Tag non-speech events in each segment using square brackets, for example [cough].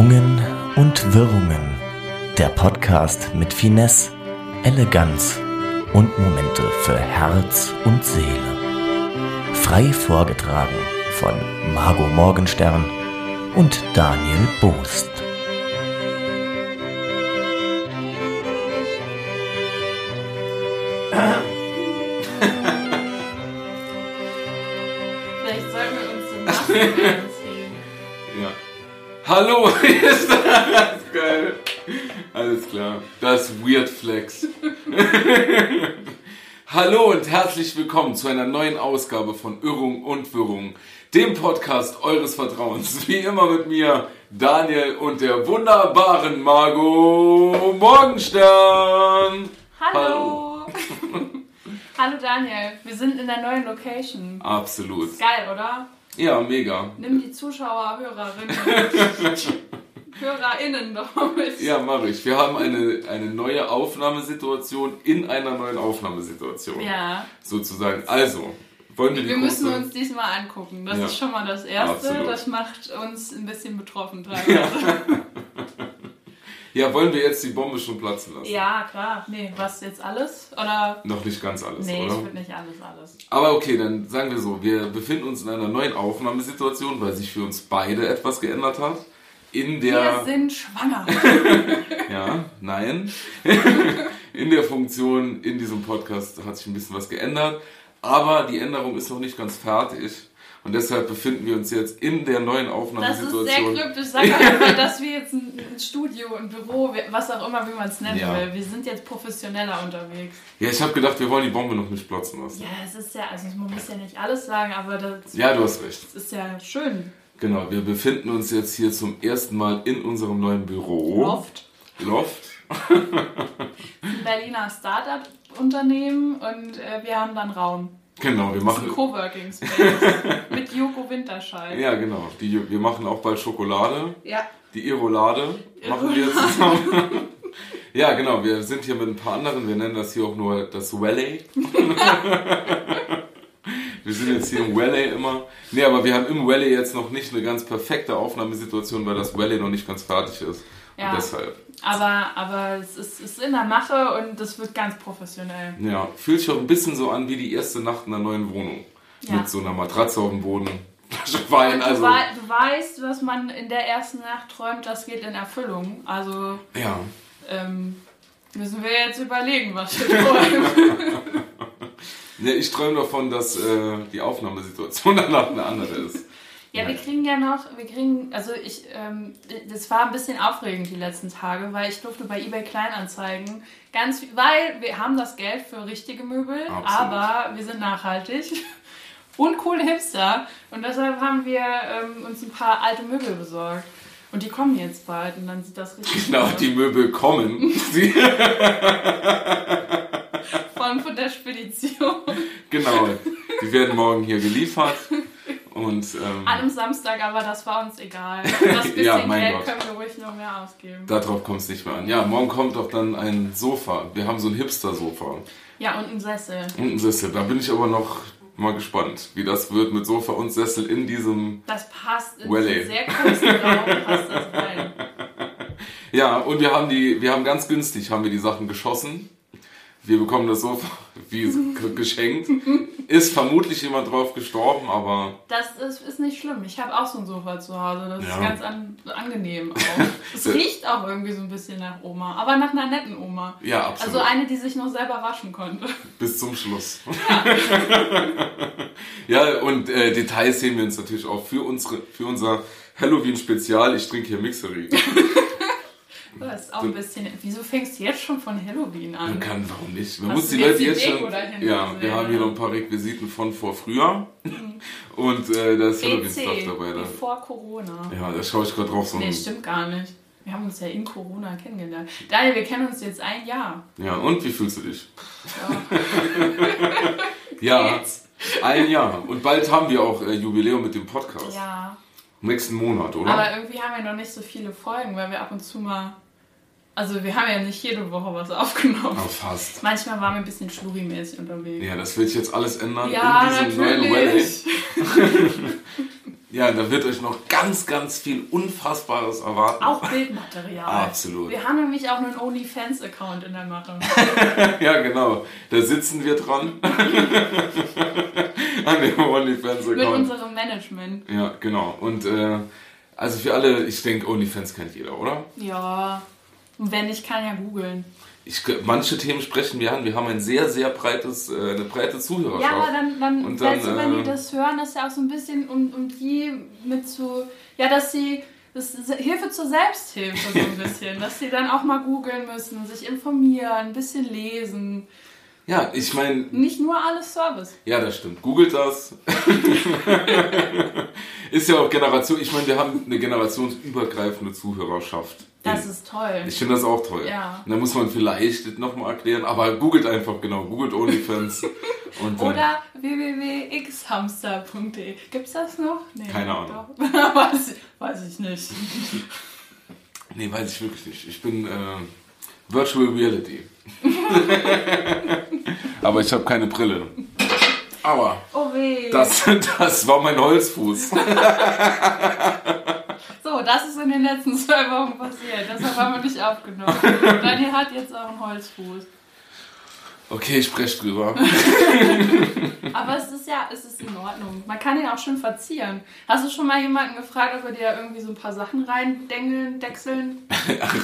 Schwungen und Wirrungen. Der Podcast mit Finesse, Eleganz und Momente für Herz und Seele. Frei vorgetragen von Margot Morgenstern und Daniel Boost. Hallo, [laughs] hier ist das geil. Alles klar. Das Weird Flex. [laughs] Hallo und herzlich willkommen zu einer neuen Ausgabe von Irrung und Wirrung, dem Podcast eures Vertrauens. Wie immer mit mir, Daniel und der wunderbaren Margot Morgenstern. Hallo. Hallo [laughs] Daniel, wir sind in der neuen Location. Absolut. Geil, oder? Ja, mega. Nimm die Zuschauer, Hörerinnen, [laughs] HörerInnen doch mit. Ja, mache ich. Wir haben eine, eine neue Aufnahmesituation in einer neuen Aufnahmesituation. Ja. Sozusagen. Also, wollen wir die Wir müssen große- uns diesmal angucken. Das Ja. ist schon mal das Erste. Absolut. Das macht uns ein bisschen betroffen [laughs] teilweise. Ja, wollen wir jetzt die Bombe schon platzen lassen? Ja, klar. Nee, was jetzt alles? Oder? Noch nicht ganz alles, Nee, ich oder? würde nicht alles, alles. Aber okay, dann sagen wir so, wir befinden uns in einer neuen Aufnahmesituation, weil sich für uns beide etwas geändert hat. In Wir der, sind schwanger. [laughs] ja, nein, [laughs] in der Funktion in diesem Podcast hat sich ein bisschen was geändert, aber die Änderung ist noch nicht ganz fertig. Und deshalb befinden wir uns jetzt in der neuen Das ist sehr Aufnahmesituation. kryptisch. Sag einfach, [laughs] dass wir jetzt ein Studio, ein Büro, was auch immer, wie man es nennen Ja. will. Wir sind jetzt professioneller unterwegs. Ja, ich habe gedacht, wir wollen die Bombe noch nicht platzen lassen. Ja, es ist ja, also man muss ja nicht alles sagen, aber das Ja, du hast recht. ist ja schön. Genau, wir befinden uns jetzt hier zum ersten Mal in unserem neuen Büro. Loft. Loft. [laughs] Ein Berliner Startup-Unternehmen und äh, wir haben dann Raum. Genau, wir Das ist ein machen. Coworking Space [laughs] mit Joko Winterscheid. Ja, genau. Die, wir machen auch bald Schokolade. Ja. Die Irolade machen wir zusammen. [laughs] Ja, genau. Wir sind hier mit ein paar anderen. Wir nennen das hier auch nur das Valley. [laughs] Wir sind jetzt hier im Valley immer. Nee, aber wir haben im Valley jetzt noch nicht eine ganz perfekte Aufnahmesituation, weil das Valley noch nicht ganz fertig ist. Ja. Und deshalb. Aber, aber es ist, ist in der Mache und das wird ganz professionell. Ja, fühlt sich auch ein bisschen so an wie die erste Nacht in einer neuen Wohnung. Ja. Mit so einer Matratze auf dem Boden. [laughs] Wein, du, also. wei du weißt, was man in der ersten Nacht träumt, das geht in Erfüllung. Also Ja. ähm, müssen wir jetzt überlegen, was wir träumen. ja. [laughs] [laughs] Ich träume davon, dass äh, die Aufnahmesituation danach eine andere ist. Ja, wir kriegen ja noch, wir kriegen, also ich, ähm, das war ein bisschen aufregend die letzten Tage, weil ich durfte bei eBay Kleinanzeigen ganz, viel- weil wir haben das Geld für richtige Möbel, Absolut. aber wir sind nachhaltig [laughs] und coole Hipster und deshalb haben wir ähm, uns ein paar alte Möbel besorgt. Und die kommen jetzt bald und dann sieht das richtig [laughs] Genau, aus. die Möbel kommen. Sie, Von, von der Spedition. [laughs] genau, die werden morgen hier geliefert. Und ähm, An einem Samstag, aber das war uns egal. [laughs] Das bisschen Ja, mein Geld Gott. können wir ruhig noch mehr ausgeben. darauf kommt es nicht mehr an. Ja, morgen kommt doch dann ein Sofa. Wir haben so ein Hipster-Sofa. Ja, und ein Sessel. Und ein Sessel. Da bin ich aber noch mal gespannt, wie das wird mit Sofa und Sessel in diesem. Das passt in diesen sehr großen Raum, passt das rein. [laughs] Ja, und wir haben die, wir haben ganz günstig haben wir die Sachen geschossen. Wir bekommen das Sofa [laughs] wie geschenkt. Ist vermutlich jemand drauf gestorben, aber Das ist, ist nicht schlimm. Ich habe auch so ein Sofa zu Hause. Das Ja. ist ganz an, angenehm auch. [laughs] Es riecht auch irgendwie so ein bisschen nach Oma, aber nach einer netten Oma. ja, absolut. Also eine, die sich noch selber waschen konnte. Bis zum Schluss. ja, [laughs] und äh, Details sehen wir uns natürlich auch für, unsere, für unser Halloween-Spezial. Ich trinke hier Mixery. Das ist auch ein bisschen. Wieso fängst du jetzt schon von Halloween an? Man kann, warum nicht? Man Hast muss die Leute jetzt Deko schon. dahin Ja, wir haben hier noch ein paar Requisiten von vor früher. Und äh, da ist Halloween-Stuff dabei. Da. wie vor Corona. Ja, da schaue ich gerade drauf. So Nee, stimmt gar nicht. Wir haben uns ja in Corona kennengelernt. Daniel, wir kennen uns jetzt ein Jahr. ja, und wie fühlst du dich? Ja. [laughs] Ja, ein Jahr. Und bald haben wir auch äh, Jubiläum mit dem Podcast. Ja. Nächsten Monat, oder? Aber irgendwie haben wir noch nicht so viele Folgen, weil wir ab und zu mal. Also wir haben ja nicht jede Woche was aufgenommen. Aber fast. Manchmal waren wir ein bisschen schlurimäßig unterwegs. Ja, das wird sich jetzt alles ändern Ja, in diesem neuen natürlich. [laughs] Ja, da wird euch noch ganz, ganz viel Unfassbares erwarten. Auch Bildmaterial. Absolut. Wir haben nämlich auch einen OnlyFans-Account in der Mache. [laughs] ja, genau. Da sitzen wir dran. [laughs] An dem Mit OnlyFans-Account. unserem Management. Ja, genau. Und äh, also für alle, ich denke, OnlyFans kennt jeder, oder? Ja. Und wenn nicht, kann ja googeln. Ich, manche Themen sprechen wir an. Wir haben ein sehr, sehr breites, äh, eine breite Zuhörerschaft. Ja, aber dann, dann, Und dann, du, wenn äh, die das hören, ist ja auch so ein bisschen, um, um die mit zu, ja, dass sie, das Hilfe zur Selbsthilfe so ein bisschen, dass sie dann auch mal googeln müssen, sich informieren, ein bisschen lesen. Ja, ich meine, Nicht nur alles Service. ja, das stimmt. Googelt das. [laughs] ist ja auch Generation, ich meine, wir haben eine generationsübergreifende Zuhörerschaft. Das ist toll. Ich finde das auch toll. Ja. Da muss man vielleicht nochmal erklären, aber googelt einfach genau, googelt OnlyFans. [laughs] und Oder www.xhamster.de. Gibt's das noch? Nee, Keine Ahnung. [laughs] Weiß, weiß ich nicht. [laughs] Nee, weiß ich wirklich nicht. Ich bin äh, Virtual Reality. aber ich habe keine Brille. Aber Oh weh. das, das war mein Holzfuß. [laughs] [laughs] So, das ist in den letzten zwei Wochen passiert. Deshalb haben wir nicht aufgenommen. [laughs] Daniel hat jetzt auch einen Holzfuß. Okay, ich spreche drüber. Aber es ist ja, es ist in Ordnung. Man kann ihn auch schön verzieren. Hast du schon mal jemanden gefragt, ob er dir irgendwie so ein paar Sachen reindengeln, dechseln?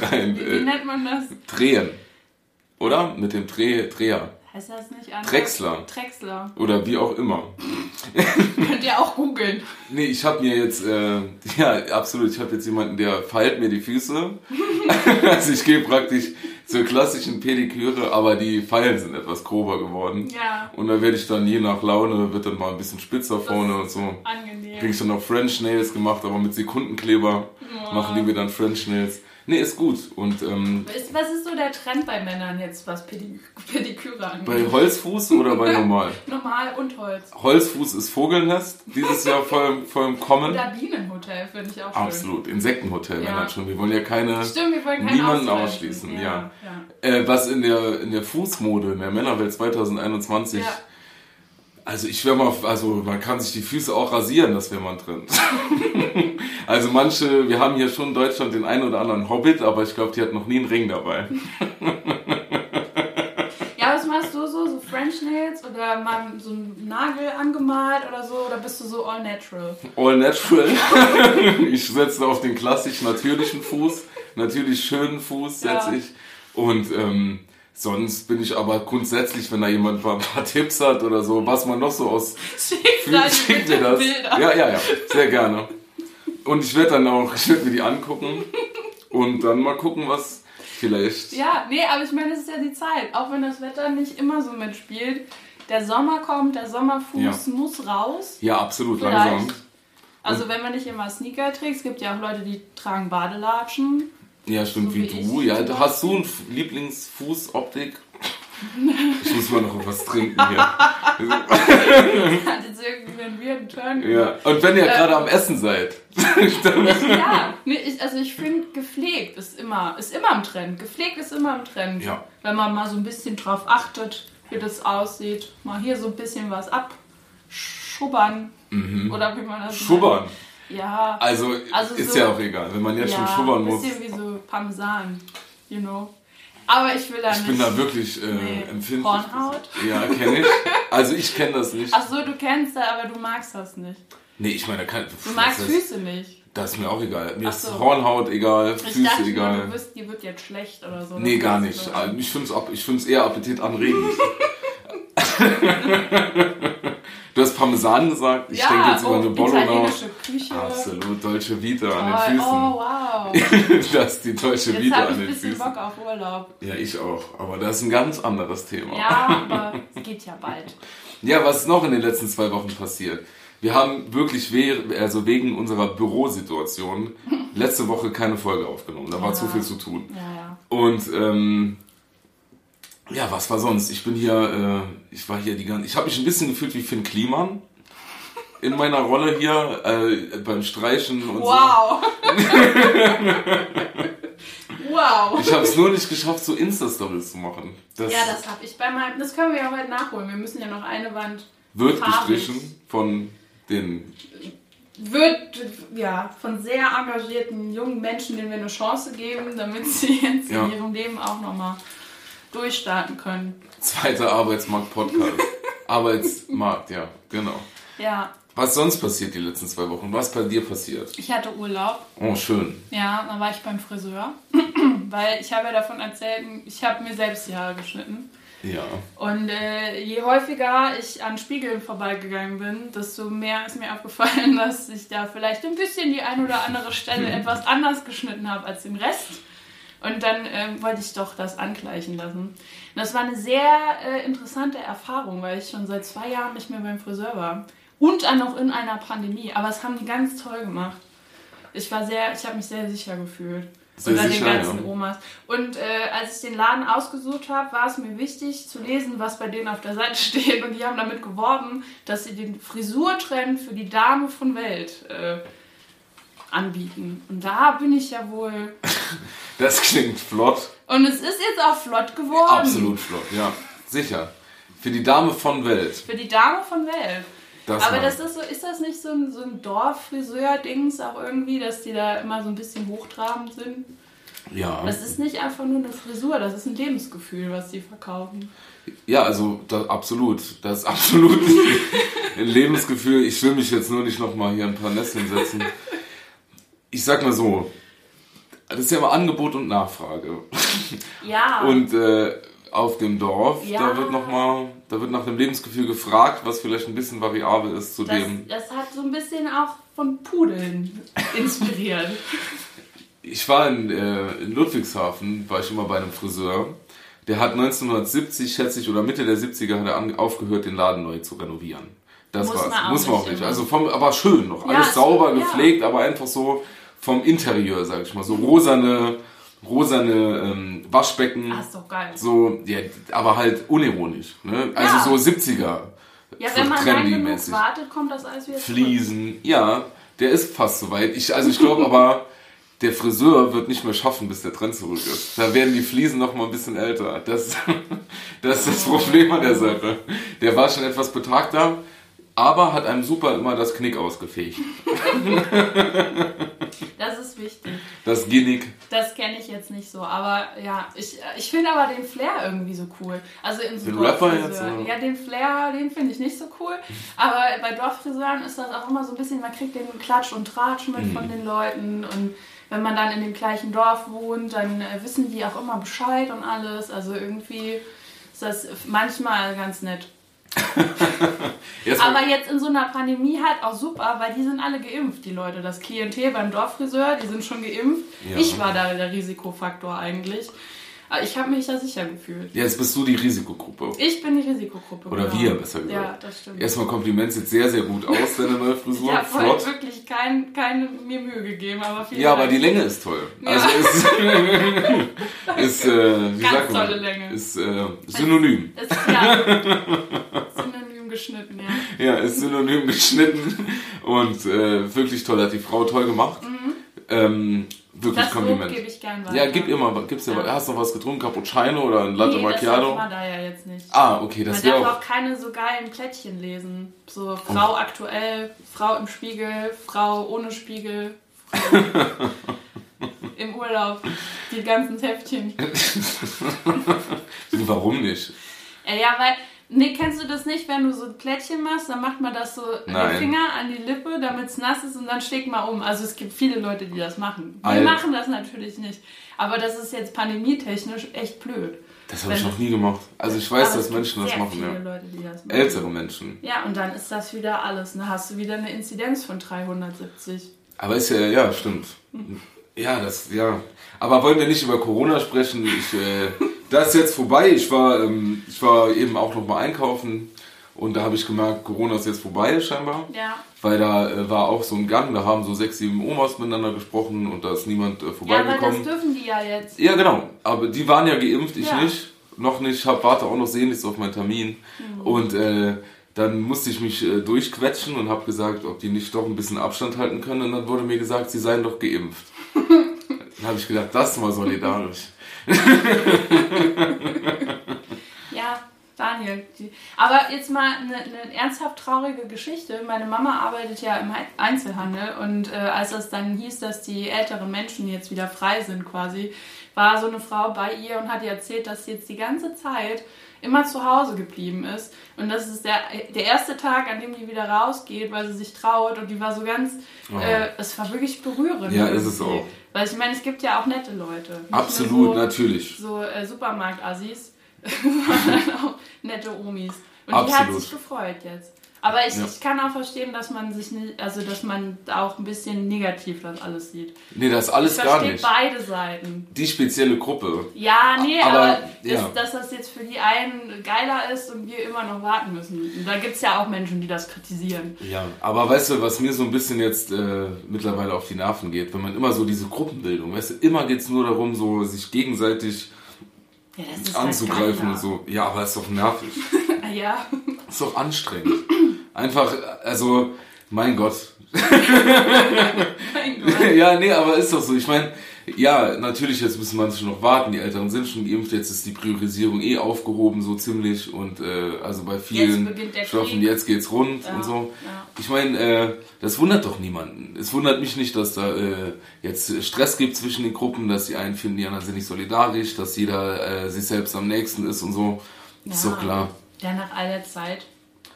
Rein, Wie, wie äh, nennt man das? drehen. Oder? Mit dem Dreh, Dreher. Heißt das nicht anders? Drechsler. Drechsler. Oder wie auch immer. [laughs] Könnt ihr auch googeln. Nee, ich habe mir jetzt, äh, [laughs] ja, absolut, ich habe jetzt jemanden, der feilt mir die Füße. [laughs] also ich gehe praktisch zur klassischen Pediküre, aber die Pfeilen sind etwas grober geworden. Ja, Und da werde ich dann je nach Laune, wird dann mal ein bisschen spitzer vorne und so. Kriege angenehm. ich dann noch French Nails gemacht, aber mit Sekundenkleber machen die mir dann French Nails. Nee, ist gut. Und ähm, Was ist so der Trend bei Männern jetzt, was Pedi Pediküre angeht? bei Holzfuß oder bei normal? [laughs] Normal und Holz. Holzfuß ist Vogelnest, dieses Jahr voll, voll im Kommen. Oder Bienenhotel finde ich auch schön. Absolut, Insektenhotel, Ja. ja. man schon. Wir wollen ja keine, Stimmt, wir wollen keinen niemanden ausschließen. Ja. ja. Äh, was in der, in der Fußmode, in der Männerwelt 2021, Ja. Also ich wäre mal, also man kann sich die Füße auch rasieren, das wäre ein Trend. [laughs] also manche, wir haben hier schon in Deutschland den einen oder anderen Hobbit, aber ich glaube, die hat noch nie einen Ring dabei. [laughs] Ja, was machst du so? So French Nails oder mal so einen Nagel angemalt oder so? Oder bist du so all natural? All natural. [laughs] ich setze auf den klassisch natürlichen Fuß, natürlich schönen Fuß setze Ja. ich. Und ähm, sonst bin ich aber grundsätzlich, wenn da jemand mal ein paar Tipps hat oder so, was man noch so aus schickt mir das. Bilder. Ja, ja, ja, sehr gerne. Und ich werde dann auch, ich werde mir die angucken und dann mal gucken, was vielleicht. Ja, nee, aber ich meine, es ist ja die Zeit. Auch wenn das Wetter nicht immer so mitspielt. Der Sommer kommt, der Sommerfuß Ja. muss raus. Ja, absolut Vielleicht. langsam. Also wenn man nicht immer Sneaker trägt, es gibt ja auch Leute, die tragen Badelatschen. Ja, stimmt, So wie wie du. ich Ja, du hast du einen Lieblingsfußoptik? Ich muss mal noch was trinken hier. [laughs] Hat jetzt irgendwie einen weirden Turn. Ja. Und wenn ihr Äh, gerade am Essen seid, [laughs] dann Ja, nee, ich, also ich finde, gepflegt ist immer, ist immer im Trend. Gepflegt ist immer im Trend. Ja. Wenn man mal so ein bisschen drauf achtet, wie das aussieht. Mal hier so ein bisschen was abschubbern. Oder wie man das nennt. Ja. Also, Also ist so- ja auch egal, wenn man jetzt schon schubbern ein muss. bisschen wie so Parmesan, you know. Aber ich will da Ich nicht. bin da wirklich äh, Nee. empfindlich. Hornhaut? Ja, kenne ich. Also ich kenne das nicht. Ach so, du kennst das, aber du magst das nicht. Nee, ich meine, kann. Du magst das, Füße nicht. Das ist mir auch egal. Mir Ach ist so. Hornhaut egal, Ich Füße dachte, nur, egal. du wirst, dir wird jetzt schlecht oder so. Nee, gar nicht. Also Ich finde es ich eher appetitanregend. [laughs] [laughs] du hast Parmesan gesagt. Ich ja, denke jetzt über oh, eine Bologna. Küche. Absolut, Dolce Vita an Oh, den oh, wow. Füßen. [laughs] das ist die Dolce Jetzt Vita habe ich an den Füßen. Bock auf Urlaub. Ja, ich auch. Aber das ist ein ganz anderes Thema. Ja, aber [laughs] es geht ja bald. Ja, was ist noch in den letzten zwei Wochen passiert? Wir haben wirklich we also wegen unserer Bürosituation [laughs] letzte Woche keine Folge aufgenommen. Da war Ja. zu viel zu tun. Ja, ja. Und ähm, ja, was war sonst? Ich bin hier, äh, ich war hier die ganze, ich habe mich ein bisschen gefühlt wie Finn Kliman in meiner Rolle hier äh, beim Streichen und Wow. [laughs] wow. so. Ich habe es nur nicht geschafft, so Insta-Stories zu machen. Das, Ja, das habe ich bei meinem. Das können wir ja heute nachholen. Wir müssen ja noch eine Wand. wird farbig. gestrichen von den wird ja von sehr engagierten jungen Menschen, denen wir eine Chance geben, damit sie jetzt Ja. in ihrem Leben auch nochmal durchstarten können. Zweiter Arbeitsmarkt-Podcast. [laughs] Arbeitsmarkt, ja, genau. Ja, Was sonst passiert die letzten zwei Wochen? Was bei dir passiert? ich hatte Urlaub. Oh, schön. Ja, dann war ich beim Friseur, [clears throat] weil ich habe ja davon erzählt, ich habe mir selbst die Haare geschnitten. Ja. Und äh, je häufiger ich an Spiegeln vorbeigegangen bin, desto mehr ist mir aufgefallen, [laughs] dass ich da vielleicht ein bisschen die ein oder andere Stelle [laughs] etwas anders geschnitten habe als den Rest. Und dann ähm, wollte ich doch das angleichen lassen. Und das war eine sehr äh, interessante Erfahrung, weil ich schon seit zwei Jahren nicht mehr beim Friseur war. Und dann noch in einer Pandemie. Aber es haben die ganz toll gemacht. Ich war sehr, ich habe mich sehr sicher gefühlt. Unter sicher, den ganzen ja. Omas. Und äh, als ich den Laden ausgesucht habe, war es mir wichtig zu lesen, was bei denen auf der Seite [laughs] steht. Und die haben damit geworben, dass sie den Frisurtrend für die Dame von Welt äh, anbieten. Und da bin ich ja wohl. [laughs] Das klingt flott. Und es ist jetzt auch flott geworden. Absolut flott, ja. Sicher. Für die Dame von Welt. Für die Dame von Welt. Das Aber das ist so, ist das nicht so ein, so ein Dorffriseur-Dings auch irgendwie, dass die da immer so ein bisschen hochtrabend sind? Ja. Das ist nicht einfach nur eine Frisur, das ist ein Lebensgefühl, was die verkaufen. Ja, also das, absolut. Das ist [laughs] absolut ein Lebensgefühl. Ich will mich jetzt nur nicht nochmal hier ein paar Nesseln setzen. Ich sag mal so, das ist ja immer Angebot und Nachfrage. Ja. [laughs] Und äh, auf dem Dorf, Ja. da wird noch mal, da wird nach dem Lebensgefühl gefragt, was vielleicht ein bisschen variabel ist zu das, dem. das hat so ein bisschen auch von Pudeln inspiriert. [laughs] Ich war in, äh, in Ludwigshafen, war ich immer bei einem Friseur. Der hat 1970, schätze ich, oder Mitte der 70er hat er an, aufgehört, den Laden neu zu renovieren. Das Muss war's. man Muss man auch nicht. Also vom, aber schön noch. Ja, Alles es- sauber, ja. gepflegt, aber einfach so vom Interieur, sag ich mal. So rosane, rosane ähm, Waschbecken. Ah, ist doch geil. So, ja, aber halt unironisch. Ne? Also Ja. so 70er. Ja, wenn man lang genug wartet, kommt das alles wieder zurück. Fliesen. Ja, der ist fast soweit. Ich, also ich glaube aber, der Friseur wird nicht mehr schaffen, bis der Trend zurück ist. Da werden die Fliesen noch mal ein bisschen älter. Das, [laughs] das ist das Problem an der Sache. Der war schon etwas betagter, aber hat einem super immer das Knick ausgefegt. [laughs] Das ist wichtig. Das Genick. Das kenne ich jetzt nicht so, aber ja, ich, ich finde aber den Flair irgendwie so cool. Also in so Den Rapper jetzt, oder? Ja, den Flair, den finde ich nicht so cool. Aber bei Dorffriseuren ist das auch immer so ein bisschen, man kriegt den Klatsch und Tratsch mit Mhm. von den Leuten und wenn man dann in dem gleichen Dorf wohnt, dann äh, wissen die auch immer Bescheid und alles. Also irgendwie ist das manchmal ganz nett. [laughs] Jetzt Aber jetzt in so einer Pandemie halt auch super, weil die sind alle geimpft, die Leute. Das Klientel beim Dorffriseur, die sind schon geimpft. Ja. Ich war da der Risikofaktor eigentlich. Aber ich habe mich da sicher gefühlt. Jetzt bist du die Risikogruppe. Ich bin die Risikogruppe. Oder genau. wir, besser gesagt. Ja, das stimmt. Erstmal Kompliment, sieht sehr, sehr gut aus, [laughs] deine neue Frisur. ich habe Flott. wirklich kein, keine mir Mühe gegeben, aber vielen Ja, aber Dank. die Länge ist toll. Ja. Also ist, [laughs] ist äh, wie Ganz sagt man? tolle Länge. Ist äh, synonym. Ist, ja, [laughs] synonym geschnitten, ja. Ja, ist synonym geschnitten und äh, wirklich toll, hat die Frau toll gemacht. Ähm, wirklich. Das Lob Kompliment. gebe ich gern weiter. Ja, gib mal, gib's dir Ja. Hast du noch was getrunken? Cappuccino oder ein Latte nee, das Macchiato? darf man da ja jetzt nicht. Ah, okay, das Man wäre darf auch. auch keine so geilen Plättchen lesen. So Frau aktuell, Frau im Spiegel, Frau ohne Spiegel, Frau [laughs] im Urlaub. Die ganzen Heftchen. [laughs] Warum nicht? Äh, ja, weil, nee, kennst du das nicht, wenn du so ein Plättchen machst, dann macht man das so Nein. den Finger an die Lippe, damit es nass ist und dann schlägt man um. Also es gibt viele Leute, die das machen. Wir Alter. machen das natürlich nicht. Aber das ist jetzt pandemietechnisch echt blöd. Das habe ich noch nie gemacht. Also ich weiß, dass Menschen das machen, viele ja. Leute, die das machen. Ältere Menschen. Ja, und dann ist das wieder alles. Dann hast du wieder eine Inzidenz von 370. Aber ist ja, ja, stimmt. Ja, das, ja. Aber wollen wir nicht über Corona sprechen? Ich, äh, [laughs] das ist jetzt vorbei. Ich war, ähm, ich war eben auch noch mal einkaufen und da habe ich gemerkt, Corona ist jetzt vorbei scheinbar. Ja. Weil da äh, war auch so ein Gang, da haben so sechs, sieben Omas miteinander gesprochen und da ist niemand äh, Ja, weil das vorbeigekommen. dürfen die ja jetzt. Ja, genau. Aber die waren ja geimpft, ich Ja. nicht. Noch nicht. Hab, warte auch noch sehnlichst auf meinen Termin. Mhm. Und äh, dann musste ich mich äh, durchquetschen und habe gesagt, ob die nicht doch ein bisschen Abstand halten können. Und dann wurde mir gesagt, sie seien doch geimpft. [laughs] dann habe ich gedacht, das ist mal solidarisch. Ja, Daniel. Aber jetzt mal eine, eine, ernsthaft traurige Geschichte. Meine Mama arbeitet ja im Einzelhandel und äh, als es dann hieß, dass die älteren Menschen jetzt wieder frei sind quasi, war so eine Frau bei ihr und hat ihr erzählt, dass sie jetzt die ganze Zeit immer zu Hause geblieben ist. Und das ist der, der erste Tag, an dem die wieder rausgeht, weil sie sich traut. Und die war so ganz, oh. äh, es war wirklich berührend. Ja, ist es auch. Weil ich meine, es gibt ja auch nette Leute. Absolut, so, natürlich. So äh, Supermarkt-Assis, [laughs] sondern auch nette Omis. Und Absolut. die hat sich gefreut jetzt. Aber ich, ja. ich kann auch verstehen, dass man sich nicht, also dass man auch ein bisschen negativ das alles sieht. Nee, das alles ich gar nicht. beide Seiten. Die spezielle Gruppe. Ja, nee, aber, aber ja. Ist, dass das jetzt für die einen geiler ist und wir immer noch warten müssen. Und da gibt es ja auch Menschen, die das kritisieren. Ja, aber weißt du, was mir so ein bisschen jetzt äh, mittlerweile auf die Nerven geht, wenn man immer so diese Gruppenbildung, weißt du, immer geht es nur darum, so sich gegenseitig ja, halt anzugreifen halt und so. Ja, aber ist doch nervig. [laughs] ja. Ist doch anstrengend. Einfach, also, mein Gott. mein Gott. [laughs] ja, nee, aber ist doch so. Ich meine, ja, natürlich, jetzt müssen manche noch warten. Die Älteren sind schon geimpft, jetzt ist die Priorisierung eh aufgehoben, so ziemlich. Und äh, also bei vielen Stoffen, jetzt geht's rund ja, und so. Ja. Ich meine, äh, das wundert doch niemanden. Es wundert mich nicht, dass da äh, jetzt Stress gibt zwischen den Gruppen, dass die einen finden, die anderen sind nicht solidarisch, dass jeder äh, sich selbst am nächsten ist und so. Ja, ist doch klar. Ja, nach all Zeit.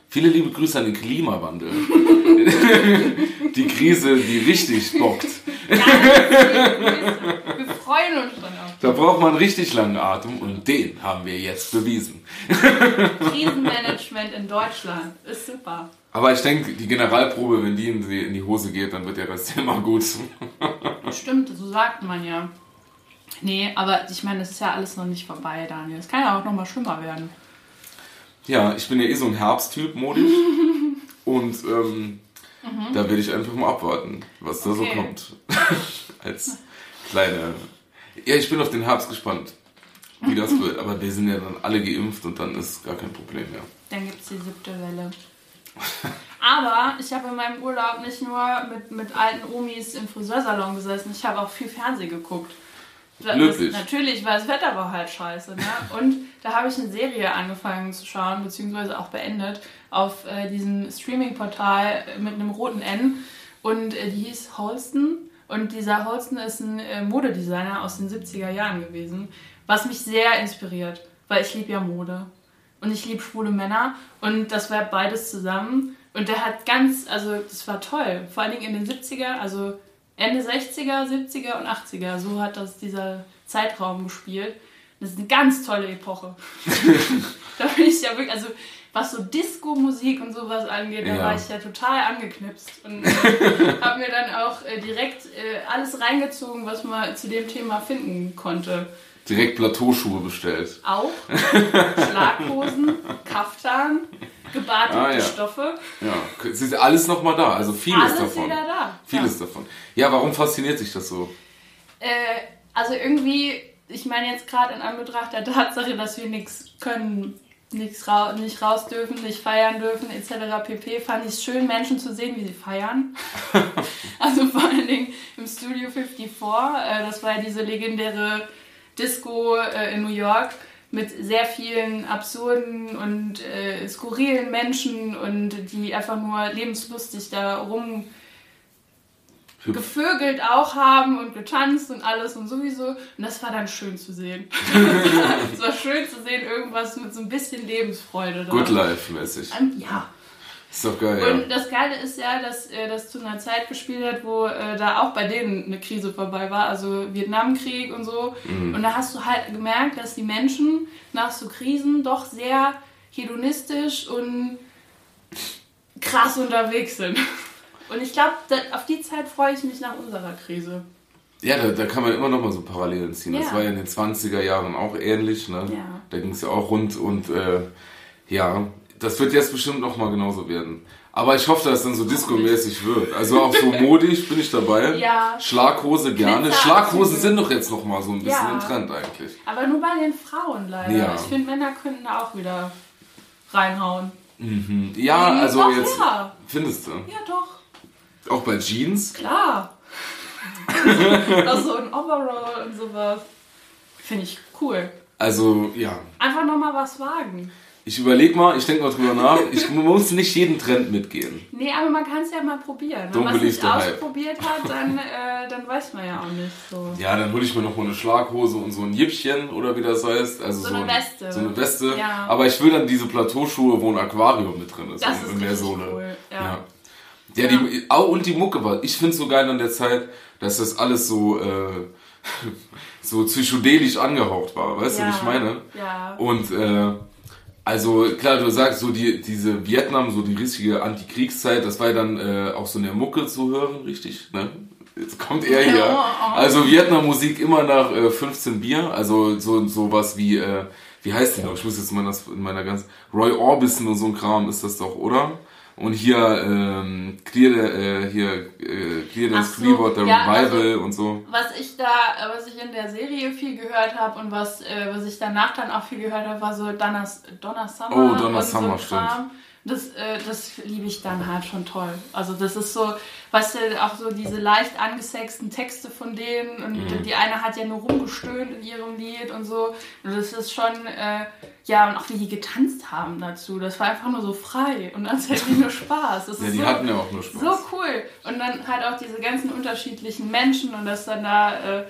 Viele liebe Grüße an den Klimawandel. [laughs] die Krise, die richtig bockt. Ja, wir freuen uns schon auf. Da braucht man richtig langen Atem und den haben wir jetzt bewiesen. Krisenmanagement in Deutschland ist super. Aber ich denke, die Generalprobe, wenn die in die, in die Hose geht, dann wird der Rest [laughs] immer gut. Stimmt, so sagt man ja. Nee, aber ich meine, es ist ja alles noch nicht vorbei, Daniel. Es kann ja auch noch mal schlimmer werden. Ja, ich bin ja eh so ein Herbsttyp modisch. [laughs] und ähm, mhm. da werde ich einfach mal abwarten, was da okay. so kommt. [laughs] Als kleine. Ja, ich bin auf den Herbst gespannt, wie das [laughs] wird. Aber wir sind ja dann alle geimpft und dann ist gar kein Problem mehr. Dann gibt es die siebte Welle. Aber ich habe in meinem Urlaub nicht nur mit, mit alten Omis im Friseursalon gesessen, ich habe auch viel Fernsehen geguckt. Glücklich. natürlich, weil das Wetter war halt scheiße. Ne? Und da habe ich eine Serie angefangen zu schauen, beziehungsweise auch beendet, auf äh, diesem Streaming-Portal mit einem roten N. Und äh, die hieß Holston. Und dieser Holston ist ein äh, Modedesigner aus den 70er Jahren gewesen, was mich sehr inspiriert, weil ich liebe ja Mode. Und ich liebe schwule Männer. Und das war beides zusammen. Und der hat ganz, also das war toll. Vor allen Dingen in den 70er, also Ende 60er, 70er und 80er. So hat das dieser Zeitraum gespielt. Das ist eine ganz tolle Epoche. [laughs] da bin ich ja wirklich, also was so Disco-Musik und sowas angeht, da ja. war ich ja total angeknipst und äh, [laughs] habe mir dann auch äh, direkt äh, alles reingezogen, was man zu dem Thema finden konnte. Direkt Plateauschuhe bestellt. Auch. [laughs] Schlaghosen, Kaftan, gebartete ah, ja. Stoffe. Ja, es ist alles nochmal da, also vieles alles davon. Wieder da. Vieles ja. davon. Ja, warum fasziniert sich das so? Äh, also irgendwie, ich meine jetzt gerade in Anbetracht der Tatsache, dass wir nichts können, nichts ra nicht raus dürfen, nicht feiern dürfen, etc. pp. fand ich es schön, Menschen zu sehen, wie sie feiern. [laughs] also vor allen Dingen im Studio 54, äh, das war ja diese legendäre Disco äh, in New York mit sehr vielen absurden und äh, skurrilen Menschen und die einfach nur lebenslustig da rum gevögelt auch haben und getanzt und alles und sowieso. Und das war dann schön zu sehen. [laughs] es war schön zu sehen, irgendwas mit so ein bisschen Lebensfreude da. Good Life-mäßig. Ja. Ist doch geil. Und ja. das Geile ist ja, dass er das zu einer Zeit gespielt hat, wo äh, da auch bei denen eine Krise vorbei war, also Vietnamkrieg und so. Mhm. Und da hast du halt gemerkt, dass die Menschen nach so Krisen doch sehr hedonistisch und krass unterwegs sind. [laughs] Und ich glaube, auf die Zeit freue ich mich nach unserer Krise. Ja, da, da kann man immer noch mal so Parallelen ziehen. Ja. Das war ja in den 20er Jahren auch ähnlich. Ne? Ja. Da ging es ja auch rund und äh, ja, das wird jetzt bestimmt noch mal genauso werden. Aber ich hoffe, dass es dann so disco-mäßig wird. Also auch so modisch bin ich dabei. [laughs] Ja. Schlaghose gerne. Schlaghosen sind doch jetzt noch mal so ein bisschen ja. im Trend eigentlich. Aber nur bei den Frauen leider. Ja. Ich finde, Männer könnten da auch wieder reinhauen. Mhm. Ja, mhm. also jetzt. Ja. Findest du? Ja, doch. Auch bei Jeans? Klar. [laughs] also ein Overall und sowas. Finde ich cool. Also, ja. Einfach nochmal was wagen. Ich überleg mal, ich denke mal drüber nach. Ich [laughs] muss nicht jeden Trend mitgehen. Nee, aber man kann es ja mal probieren. Wenn man es nicht ausprobiert hat, dann, äh, dann weiß man ja auch nicht so. Ja, dann hole ich mir noch mal eine Schlaghose und so ein Jippchen oder wie das heißt. Also So eine ein- Weste. So eine Weste. Ja. Aber ich will dann diese Plateauschuhe, wo ein Aquarium mit drin ist. Das und ist in der richtig Sohle. cool, ja. Ja, ja. die, und die Mucke war. Ich finde so geil an der Zeit, dass das alles so, äh, [laughs] so psychedelisch angehaucht war. Weißt du, wie ich meine? Ja. Und äh, also klar, du sagst so die diese Vietnam, so die richtige Antikriegszeit, das war ja dann äh, auch so in der Mucke zu hören, richtig? Ne? Jetzt kommt er hier. Ja. Also Vietnam-Musik immer nach äh, 15 Bier, also so sowas wie äh, wie heißt die noch? Ich muss jetzt mal das in meiner ganz Roy Orbison und so ein Kram ist das doch, oder? Und hier ähm, Clear äh, hier äh, Clear the so, Clearwater ja, Revival also- und so. Was ich da, was ich in der Serie viel gehört habe und was, äh, was ich danach dann auch viel gehört habe, war so Donna, Donna Summer. Oh, Donna und Summer, so Kram. Das, äh, das liebe ich dann halt schon toll. Also das ist so, weißt du, auch so diese leicht angesexten Texte von denen und Mhm. die eine hat ja nur rumgestöhnt in ihrem Lied und so. Und das ist schon, äh, ja, und auch wie die getanzt haben dazu. Das war einfach nur so frei und dann halt nur Spaß. Das Ja, ist die so, hatten ja auch nur Spaß. so cool. Und dann halt auch diese ganzen unterschiedlichen Menschen und dass dann da, äh,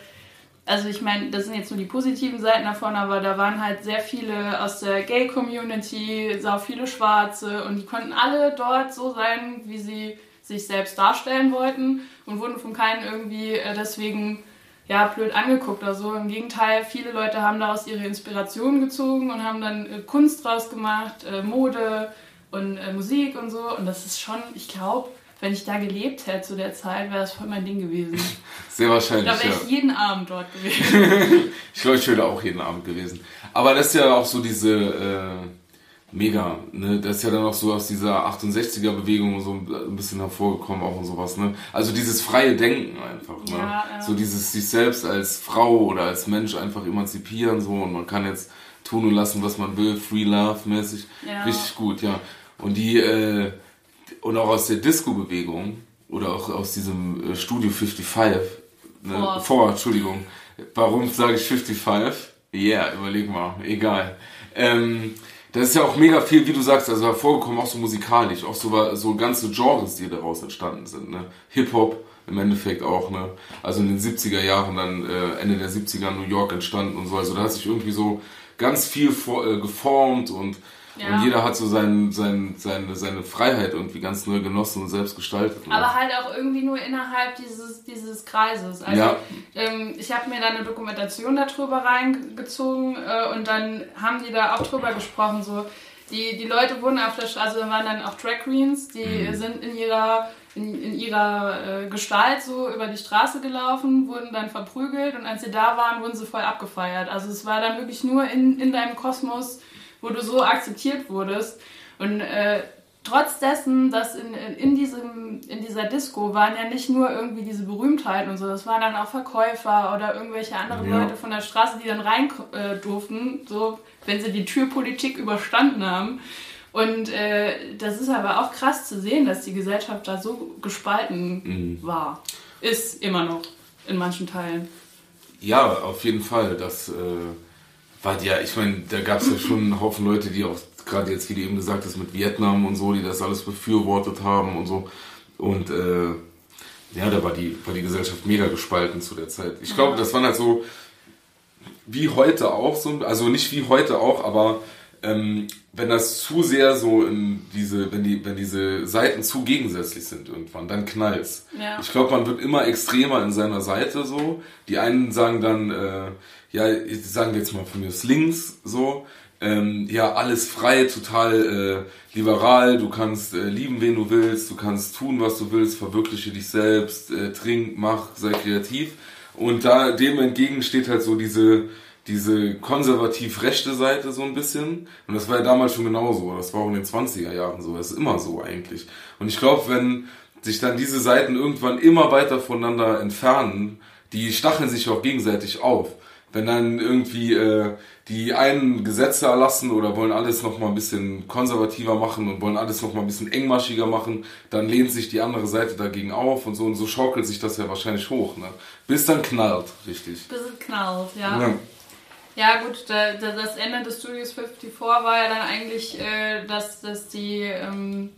also ich meine, das sind jetzt nur die positiven Seiten davon, aber da waren halt sehr viele aus der Gay-Community, sau viele Schwarze und die konnten alle dort so sein, wie sie sich selbst darstellen wollten und wurden von keinen irgendwie äh, deswegen ja, blöd angeguckt oder so. Im Gegenteil, viele Leute haben daraus ihre Inspiration gezogen und haben dann äh, Kunst draus gemacht, äh, Mode und Musik und so. Und das ist schon, ich glaube, wenn ich da gelebt hätte zu der Zeit, wäre das voll mein Ding gewesen. [laughs] Sehr wahrscheinlich, Da wäre ja. ich jeden Abend dort gewesen. [laughs] Ich glaube, ich wäre auch jeden Abend gewesen. Aber das ist ja auch so diese äh, mega, ne? Das ist ja dann auch so aus dieser 68er Bewegung so ein bisschen hervorgekommen auch und sowas, ne? Also dieses freie Denken einfach, ne? Ja, ja. So dieses sich selbst als Frau oder als Mensch einfach emanzipieren so und man kann jetzt tun und lassen, was man will, Free Love mäßig. Ja. Richtig gut, ja. Und die äh, und auch aus der Disco-Bewegung oder auch aus diesem äh, Studio 55, ne? Vor. vor, Entschuldigung. Warum sage ich 55? Ja, yeah, überleg mal, egal. Ähm, das ist ja auch mega viel, wie du sagst, also hervorgekommen, auch so musikalisch, auch so, so ganze Genres, die daraus entstanden sind. Ne? Hip-Hop im Endeffekt auch, ne? Also in den 70er Jahren, dann äh, Ende der 70er New York entstanden und so. Also da hat sich irgendwie so ganz viel vor, äh, geformt und, Ja. und jeder hat so sein, sein, seine, seine Freiheit irgendwie ganz neu genossen und selbst gestaltet. Aber halt auch irgendwie nur innerhalb dieses, dieses Kreises. Also Ja. ähm, ich habe mir da eine Dokumentation darüber reingezogen äh, und dann haben die da auch drüber gesprochen. So, die, die Leute wurden auf der Straße, also waren dann auch Drag Queens, die Mhm. sind in ihrer in, in ihrer äh, Gestalt so über die Straße gelaufen, wurden dann verprügelt und als sie da waren, wurden sie voll abgefeiert. Also es war dann wirklich nur in, in deinem Kosmos, wo du so akzeptiert wurdest. Und äh, trotz dessen, dass in, in, diesem, in dieser Disco waren ja nicht nur irgendwie diese Berühmtheiten und so, das waren dann auch Verkäufer oder irgendwelche anderen Ja. Leute von der Straße, die dann rein äh, durften, so wenn sie die Türpolitik überstanden haben. Und äh, das ist aber auch krass zu sehen, dass die Gesellschaft da so gespalten war. Ist immer noch in manchen Teilen. Ja, auf jeden Fall. Das äh, war ja, ich meine, da gab es ja schon einen Haufen Leute, die auch gerade jetzt, wie du eben gesagt hast, mit Vietnam und so, die das alles befürwortet haben und so. Und äh, ja, da war die, war die Gesellschaft mega gespalten zu der Zeit. Ich glaube, das waren halt so wie heute auch so, also nicht wie heute auch, aber ähm, wenn das zu sehr so in diese, wenn die, wenn diese Seiten zu gegensätzlich sind irgendwann, dann knallt's. Ja. Ich glaube, man wird immer extremer in seiner Seite so. Die einen sagen dann, äh, ja, sagen wir jetzt mal von mir aus links so, ähm, ja, alles frei, total äh, liberal, du kannst äh, lieben, wen du willst, du kannst tun, was du willst, verwirkliche dich selbst, äh, trink, mach, sei kreativ. Und da dem entgegen steht halt so diese, diese konservativ-rechte Seite so ein bisschen. Und das war ja damals schon genauso. Das war auch in den 20er Jahren so. Das ist immer so eigentlich. Und ich glaube, wenn sich dann diese Seiten irgendwann immer weiter voneinander entfernen, die stacheln sich auch gegenseitig auf. Wenn dann irgendwie äh, die einen Gesetze erlassen oder wollen alles noch mal ein bisschen konservativer machen und wollen alles noch mal ein bisschen engmaschiger machen, dann lehnt sich die andere Seite dagegen auf und so und so schaukelt sich das ja wahrscheinlich hoch, ne? Bis dann knallt, richtig. Bis es knallt, ja. Ja. Ja, gut, da, da, das Ende des Studios 54 war ja dann eigentlich, äh, dass, dass die ähm,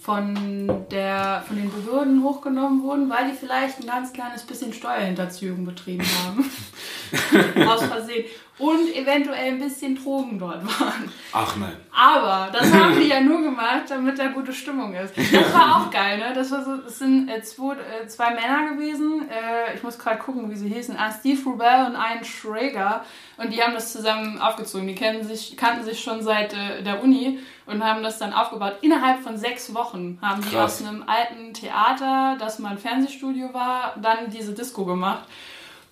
von, der, von den Behörden hochgenommen wurden, weil die vielleicht ein ganz kleines bisschen Steuerhinterziehung betrieben haben. [laughs] [laughs] Aus Versehen. Und eventuell ein bisschen Drogen dort waren. Ach nein. Aber das haben die [laughs] ja nur gemacht, damit da gute Stimmung ist. Das war auch geil, ne? Das, war so, das sind äh, zwei, äh, zwei Männer gewesen. Äh, ich muss gerade gucken, wie sie hießen. Ah, Steve Rubel und Ian Schrager. Und die haben das zusammen aufgezogen. Die kennen sich, kannten sich schon seit äh, der Uni und haben das dann aufgebaut. Innerhalb von sechs Wochen haben die Krass. aus einem alten Theater, das mal ein Fernsehstudio war, dann diese Disco gemacht.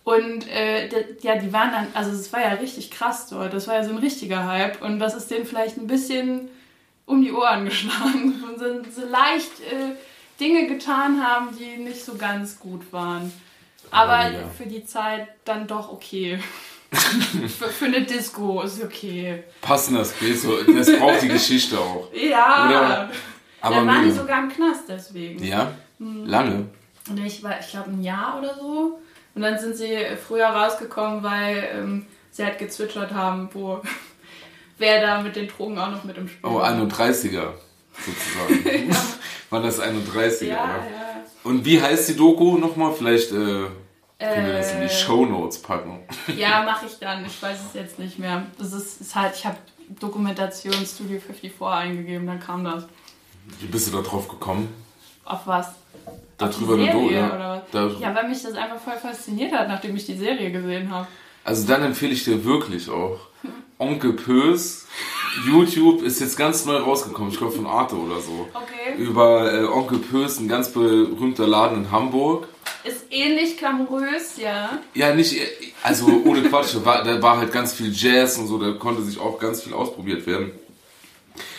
Und äh, ja, die waren dann, also es war ja richtig krass dort. Das war ja so ein richtiger Hype. Und das ist denen vielleicht ein bisschen um die Ohren [laughs] geschlagen. Und so, so leicht äh, Dinge getan haben, die nicht so ganz gut waren. Aber ja. für die Zeit dann doch okay. [laughs] für, für eine Disco ist okay. Passender Space, so, das braucht die Geschichte auch. Ja. Oder- Aber dann waren die sogar im Knast deswegen. Ja? Lange? Und ich war, ich glaube, ein Jahr oder so. Und dann sind sie früher rausgekommen, weil ähm, sie halt gezwitschert haben, wo [laughs] wer da mit den Drogen auch noch mit im Spiel Oh, war. 31er sozusagen. [laughs] War das 31er, Ja, ja? ja. Und wie heißt die Doku nochmal? Vielleicht äh, können wir das in die Äh, Shownotes packen. [laughs] Ja, mache ich dann. Ich weiß es jetzt nicht mehr. Das ist, ist halt, ich habe Dokumentation Studio 54 eingegeben, dann kam das. Wie bist du da drauf gekommen? Auf was? Darüber eine Doku, ja. oder was? Da, Ja, weil mich das einfach voll fasziniert hat, nachdem ich die Serie gesehen habe. Also dann empfehle ich dir wirklich auch Onkel Pös. YouTube ist jetzt ganz neu rausgekommen, ich glaube von Arte oder so. Okay. Über äh, Onkel Pös, ein ganz berühmter Laden in Hamburg. Ist ähnlich glamourös, ja. Ja, nicht, also ohne Quatsch, war, da war halt ganz viel Jazz und so, da konnte sich auch ganz viel ausprobiert werden.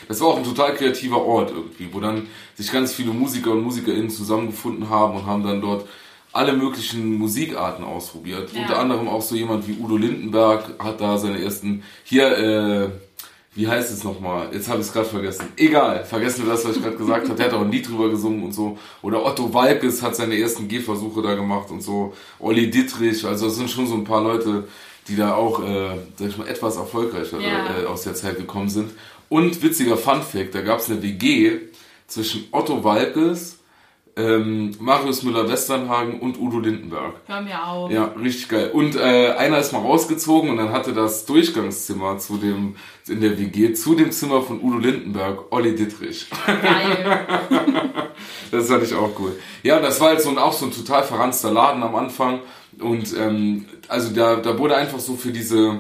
Das war auch ein total kreativer Ort irgendwie, wo dann sich ganz viele Musiker und MusikerInnen zusammengefunden haben und haben dann dort alle möglichen Musikarten ausprobiert. Ja. Unter anderem auch so jemand wie Udo Lindenberg hat da seine ersten, hier, äh, wie heißt es nochmal? Jetzt habe ich es gerade vergessen. Egal, vergessen wir das, was ich gerade gesagt habe. Der hat auch ein Lied drüber gesungen und so. Oder Otto Walkes hat seine ersten Gehversuche da gemacht und so. Olli Dittrich, also es sind schon so ein paar Leute, die da auch, äh, sag ich mal, etwas erfolgreicher Ja. äh, aus der Zeit gekommen sind. Und witziger Funfact, da gab es eine WG zwischen Otto Walkes, ähm, Marius Müller-Westernhagen und Udo Lindenberg. Hör mir auf. Ja, richtig geil. Und äh, einer ist mal rausgezogen und dann hatte das Durchgangszimmer zu dem, in der WG zu dem Zimmer von Udo Lindenberg, Olli Dittrich. Geil. [laughs] Das fand ich auch cool. Ja, das war halt so ein, auch so ein total verranzter Laden am Anfang. Und ähm, also da, da wurde einfach so für diese,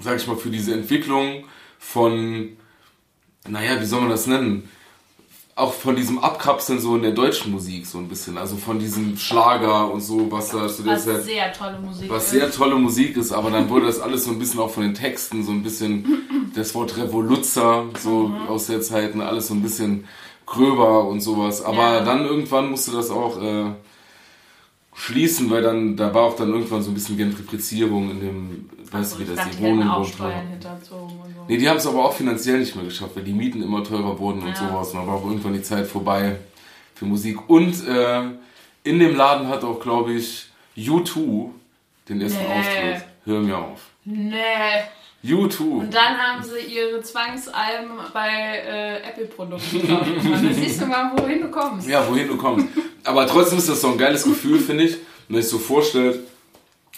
sag ich mal, für diese Entwicklung von, naja, wie soll man das nennen? Auch von diesem Abkapseln so in der deutschen Musik so ein bisschen. Also von diesem Schlager und so, was da zu der Was Zeit sehr tolle Musik was ist. sehr tolle Musik ist, aber dann wurde das alles so ein bisschen auch von den Texten, so ein bisschen das Wort Revoluzzer, so Mhm. aus der Zeit, ne, alles so ein bisschen gröber und sowas. Aber Ja. dann irgendwann musste das auch äh, schließen, weil dann, da war auch dann irgendwann so ein bisschen Gentrifizierung in dem, weißt du, wie das, die die und. Nee, die haben es aber auch finanziell nicht mehr geschafft, weil die Mieten immer teurer wurden und Ja. sowas. Und dann war irgendwann die Zeit vorbei für Musik. Und äh, in dem Laden hat auch, glaube ich, U2 den ersten Nee. Auftritt. Hör mir auf. Nee. U2. Und dann haben sie ihre Zwangsalben bei äh, Apple-Produkten gekauft. Dann siehst du mal, wohin du kommst. Ja, wohin du kommst. Aber trotzdem ist das so ein geiles Gefühl, finde ich. Wenn man sich so vorstellt,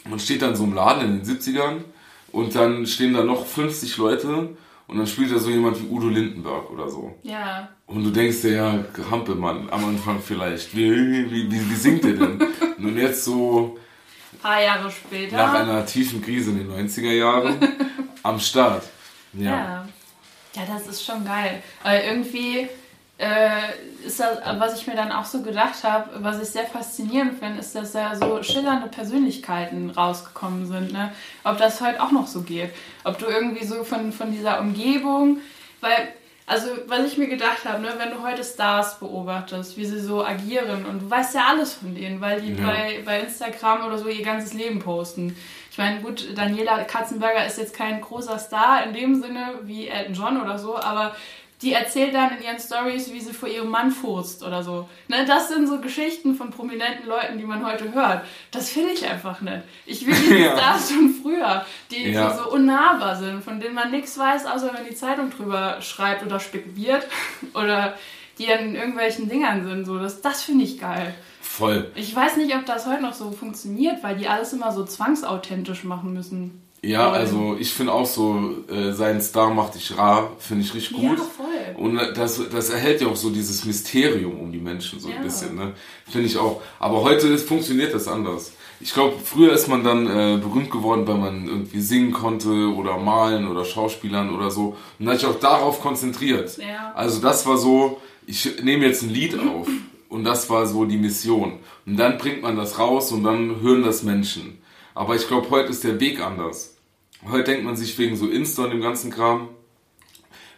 man steht dann so im Laden in den 70ern und dann stehen da noch 50 Leute und dann spielt da so jemand wie Udo Lindenberg oder so. Ja. Und du denkst dir, ja, Hampelmann, am Anfang vielleicht. Wie, wie, wie, wie singt der denn? [laughs] Und jetzt so Ein paar Jahre später. nach einer tiefen Krise in den 90er Jahren [laughs] am Start. Ja. Ja. Ja, das ist schon geil. Weil irgendwie äh, ist das, was ich mir dann auch so gedacht habe, was ich sehr faszinierend finde, ist, dass da so schillernde Persönlichkeiten rausgekommen sind. Ne? Ob das heute auch noch so geht. Ob du irgendwie so von, von dieser Umgebung, weil, also was ich mir gedacht habe, ne, wenn du heute Stars beobachtest, wie sie so agieren und du weißt ja alles von denen, weil die Ja. bei, bei Instagram oder so ihr ganzes Leben posten. Ich meine, gut, Daniela Katzenberger ist jetzt kein großer Star in dem Sinne wie Elton John oder so, aber die erzählt dann in ihren Stories, wie sie vor ihrem Mann furzt oder so. Ne, das sind so Geschichten von prominenten Leuten, die man heute hört. Das finde ich einfach nicht. Ich will [laughs] die Ja. Stars von früher, die, Ja. die so unnahbar sind, von denen man nichts weiß, außer wenn die Zeitung drüber schreibt oder spekuliert [laughs] oder die dann in irgendwelchen Dingern sind. So, das, das finde ich geil. Voll. Ich weiß nicht, ob das heute noch so funktioniert, weil die alles immer so zwangsauthentisch machen müssen. Ja, also ich finde auch so, äh, sein Star macht dich rar, finde ich richtig gut. Ja, voll. Und das, das erhält ja auch so dieses Mysterium um die Menschen so ein Ja. bisschen, ne? Finde ich auch. Aber heute ist, funktioniert das anders. Ich glaube, früher ist man dann äh, berühmt geworden, weil man irgendwie singen konnte oder malen oder Schauspielern oder so. Und hat sich auch darauf konzentriert. Ja. Also das war so, ich nehme jetzt ein Lied auf [clears throat] und das war so die Mission. Und dann bringt man das raus und dann hören das Menschen. Aber ich glaube, heute ist der Weg anders. Heute denkt man sich wegen so Insta und dem ganzen Kram,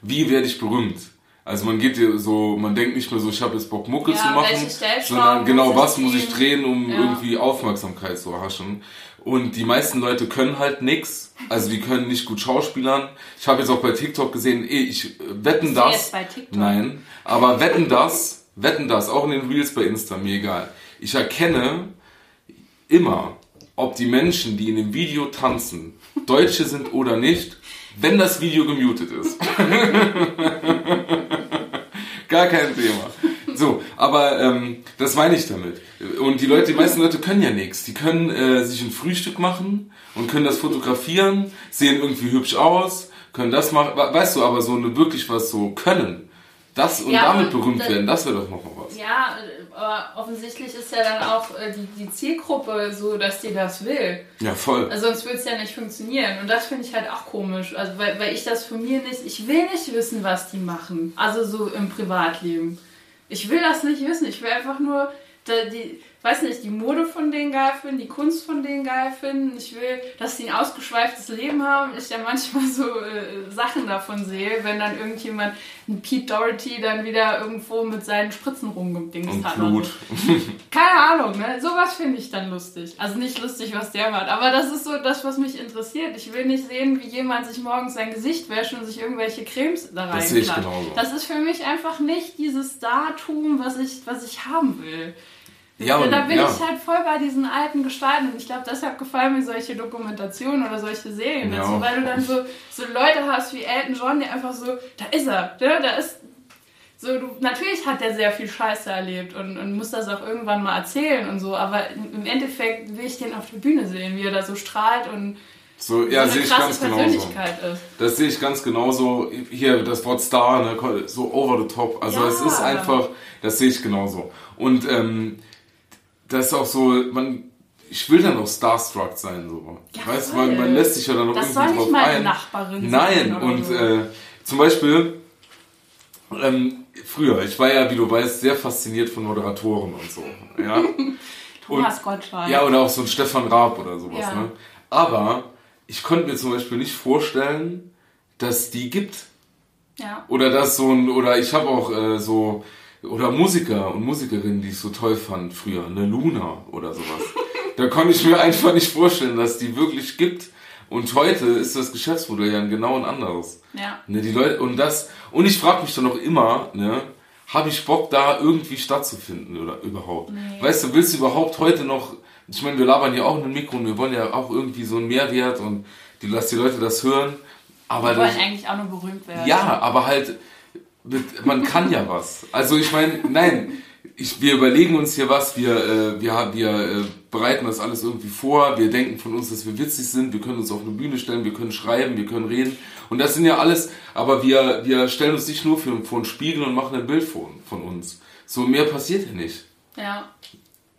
wie werde ich berühmt? Also man geht dir so, man denkt nicht mehr so, ich habe jetzt Bock Mucke Ja, zu machen, sondern genau was muss ich drehen? um Ja. irgendwie Aufmerksamkeit zu erhaschen. Und die meisten Leute können halt nix, also die können nicht gut schauspielern. Ich habe jetzt auch bei TikTok gesehen, eh, ich äh, wetten das. jetzt bei TikTok? Nein, aber wetten das, wetten das, auch in den Reels bei Insta, mir egal. Ich erkenne immer, ob die Menschen, die in dem Video tanzen, Deutsche sind oder nicht, wenn das Video gemutet ist. [laughs] Gar kein Thema. So, aber ähm, das meine ich damit. Und die Leute, die meisten Leute können ja nichts. Die können äh, sich ein Frühstück machen und können das fotografieren, sehen irgendwie hübsch aus, können das machen. We- Weißt du, aber so eine wirklich was so können, das und Ja, damit berühmt das- werden, das wäre doch noch mal was. Ja, aber offensichtlich ist ja dann auch äh, die, die Zielgruppe so, dass die das will. Ja, voll. Also sonst würde es ja nicht funktionieren. Und das finde ich halt auch komisch. Also weil, weil ich das von mir nicht, ich will nicht wissen, was die machen. Also so im Privatleben. Ich will das nicht wissen. Ich will einfach nur die, weiß nicht, die Mode von denen geil finden, die Kunst von denen geil finden. Ich will, dass sie ein ausgeschweiftes Leben haben. Ich ja manchmal so äh, Sachen davon sehe, wenn dann irgendjemand, ein Pete Doherty, dann wieder irgendwo mit seinen Spritzen rumgedingst hat. Blut. [laughs] Keine Ahnung, ne? Sowas finde ich dann lustig. Also nicht lustig, was der macht, aber das ist so das, was mich interessiert. Ich will nicht sehen, wie jemand sich morgens sein Gesicht wäscht und sich irgendwelche Cremes da Das sehe ich genauso. Das ist für mich einfach nicht dieses Datum, was ich, was ich haben will. Ja, da, und- da bin ja. ich halt voll bei diesen alten Gestalten und ich glaube, deshalb gefallen mir solche Dokumentationen oder solche Serien Ja. dazu, weil du dann so, so Leute hast wie Elton John, der einfach so, da ist er, ne? da ist so, du, natürlich hat der sehr viel Scheiße erlebt und, und muss das auch irgendwann mal erzählen und so, aber im Endeffekt will ich den auf der Bühne sehen, wie er da so strahlt und So, ja, so sehe eine ich krasse ganz genauso. Persönlichkeit ist. Das sehe ich ganz genauso. Hier, das Wort Star, ne, so over the top. Also Ja. es ist einfach, das sehe ich genauso. Und ähm, das ist auch so, man, ich will dann auch starstruck sein, so. Ja, weißt du, man, man lässt sich ja dann auch Das irgendwie drauf ein. Nachbarin Nein, und so. äh, zum Beispiel, ähm, früher, ich war ja, wie du weißt, sehr fasziniert von Moderatoren und so. Ja. [laughs] Thomas Gottschalk. Ja, oder auch so ein Stefan Raab oder sowas. Ja. Ne? Aber ich konnte mir zum Beispiel nicht vorstellen, dass die gibt. ja. Oder dass so ein, oder ich habe auch äh, so, oder Musiker und Musikerinnen, die ich so toll fand früher, eine Luna oder sowas. [laughs] da konnte ich mir einfach nicht vorstellen, dass die wirklich gibt. Und heute ist das Geschäftsmodell ja genau ein anderes. ja. Ne, die Leute, und das, und ich frage mich dann auch immer, ne, habe ich Bock da irgendwie stattzufinden oder überhaupt? Weißt du, willst du überhaupt heute noch, ich meine, wir labern ja auch in ein Mikro und wir wollen ja auch irgendwie so einen Mehrwert und die, lass die Leute das hören. Aber Wir wollen das, eigentlich auch nur berühmt werden. ja, aber halt, man kann ja was. Also ich meine, nein, ich, wir überlegen uns hier was, wir, äh, wir, wir äh, bereiten das alles irgendwie vor, wir denken von uns, dass wir witzig sind, wir können uns auf eine Bühne stellen, wir können schreiben, wir können reden. Und das sind ja alles, aber wir, wir stellen uns nicht nur für, vor einen Spiegel und machen ein Bild von, von uns. So mehr passiert ja nicht. Ja.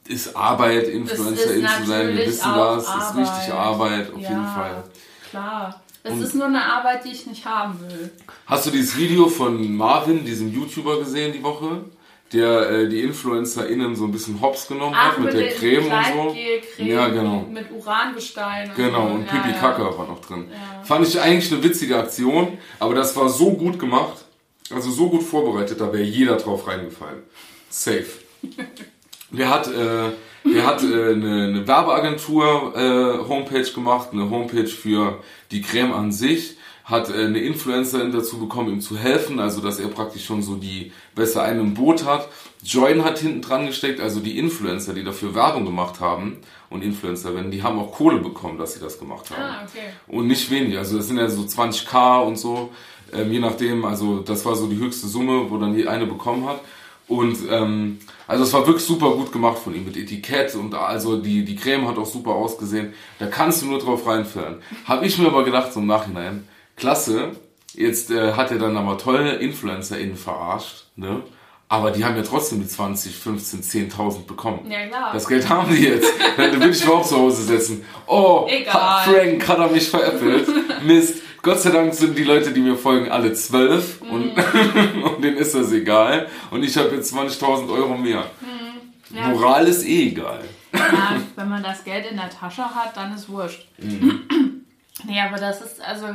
Ist Arbeit, Influencerin zu sein, wir wissen das, ist richtig Arbeit, auf ja, jeden Fall. Klar. Es Und- ist nur eine Arbeit, die ich nicht haben will. Hast du dieses Video von Marvin, diesem YouTuber, gesehen die Woche? Der äh, die InfluencerInnen so ein bisschen hops genommen hat mit, der den Creme und so. Gleitgel-Creme Ja, genau. Mit Urangestein. Und Genau, so. und ja, Pipi ja. Kaka war noch drin. Fand ich eigentlich eine witzige Aktion, aber das war so gut gemacht, also so gut vorbereitet, da wäre jeder drauf reingefallen. Safe. [laughs] Der hat, äh, der hat äh, eine, eine Werbeagentur äh, Homepage gemacht, eine Homepage für die Creme an sich, hat äh, eine Influencerin dazu bekommen, ihm zu helfen, also dass er praktisch schon so die besser einen im Boot hat. Join hat hinten dran gesteckt, also die Influencer, die dafür Werbung gemacht haben und Influencerinnen, die haben auch Kohle bekommen, dass sie das gemacht haben. Ah, okay. Und nicht wenig, also das sind ja so 20k und so, ähm, je nachdem, also das war so die höchste Summe, wo dann die eine bekommen hat. Und ähm, also es war wirklich super gut gemacht von ihm mit Etikett und also die, die Creme hat auch super ausgesehen. Da kannst du nur drauf reinfallen. Habe ich mir aber gedacht so im Nachhinein, klasse, jetzt äh, hat er dann aber tolle InfluencerInnen verarscht, ne? Aber die haben ja trotzdem die 20, 15, 10.000 bekommen. Ja, klar. Das Geld haben die jetzt. Dann würde ich mich auch zu Hause setzen. Oh, Egal. hat Frank hat er mich veräppelt. Mist. Gott sei Dank sind die Leute, die mir folgen, alle zwölf und, Mhm. [laughs] und denen ist das egal. Und ich habe jetzt 20.000 Euro mehr. Mhm. Ja. Moral ist eh egal. Ja, [laughs] wenn man das Geld in der Tasche hat, dann ist wurscht. [clears throat] nee, aber das ist also,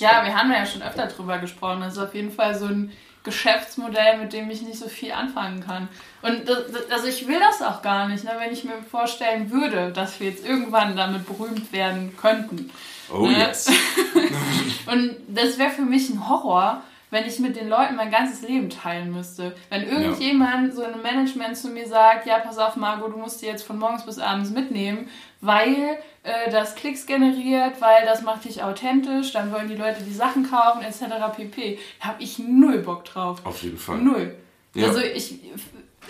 ja, wir haben ja schon öfter drüber gesprochen. Das ist auf jeden Fall so ein Geschäftsmodell, mit dem ich nicht so viel anfangen kann. Und das, das, also ich will das auch gar nicht, ne, wenn ich mir vorstellen würde, dass wir jetzt irgendwann damit berühmt werden könnten. Oh Ne? yes. [laughs] Und das wäre für mich ein Horror, wenn ich mit den Leuten mein ganzes Leben teilen müsste. Wenn irgendjemand so ein Management zu mir sagt, ja, pass auf, Margot, du musst die jetzt von morgens bis abends mitnehmen, weil äh, das Klicks generiert, weil das macht dich authentisch, dann wollen die Leute die Sachen kaufen, etc. pp. Da habe ich null Bock drauf. Auf jeden Fall. Null. Ja. Also ich,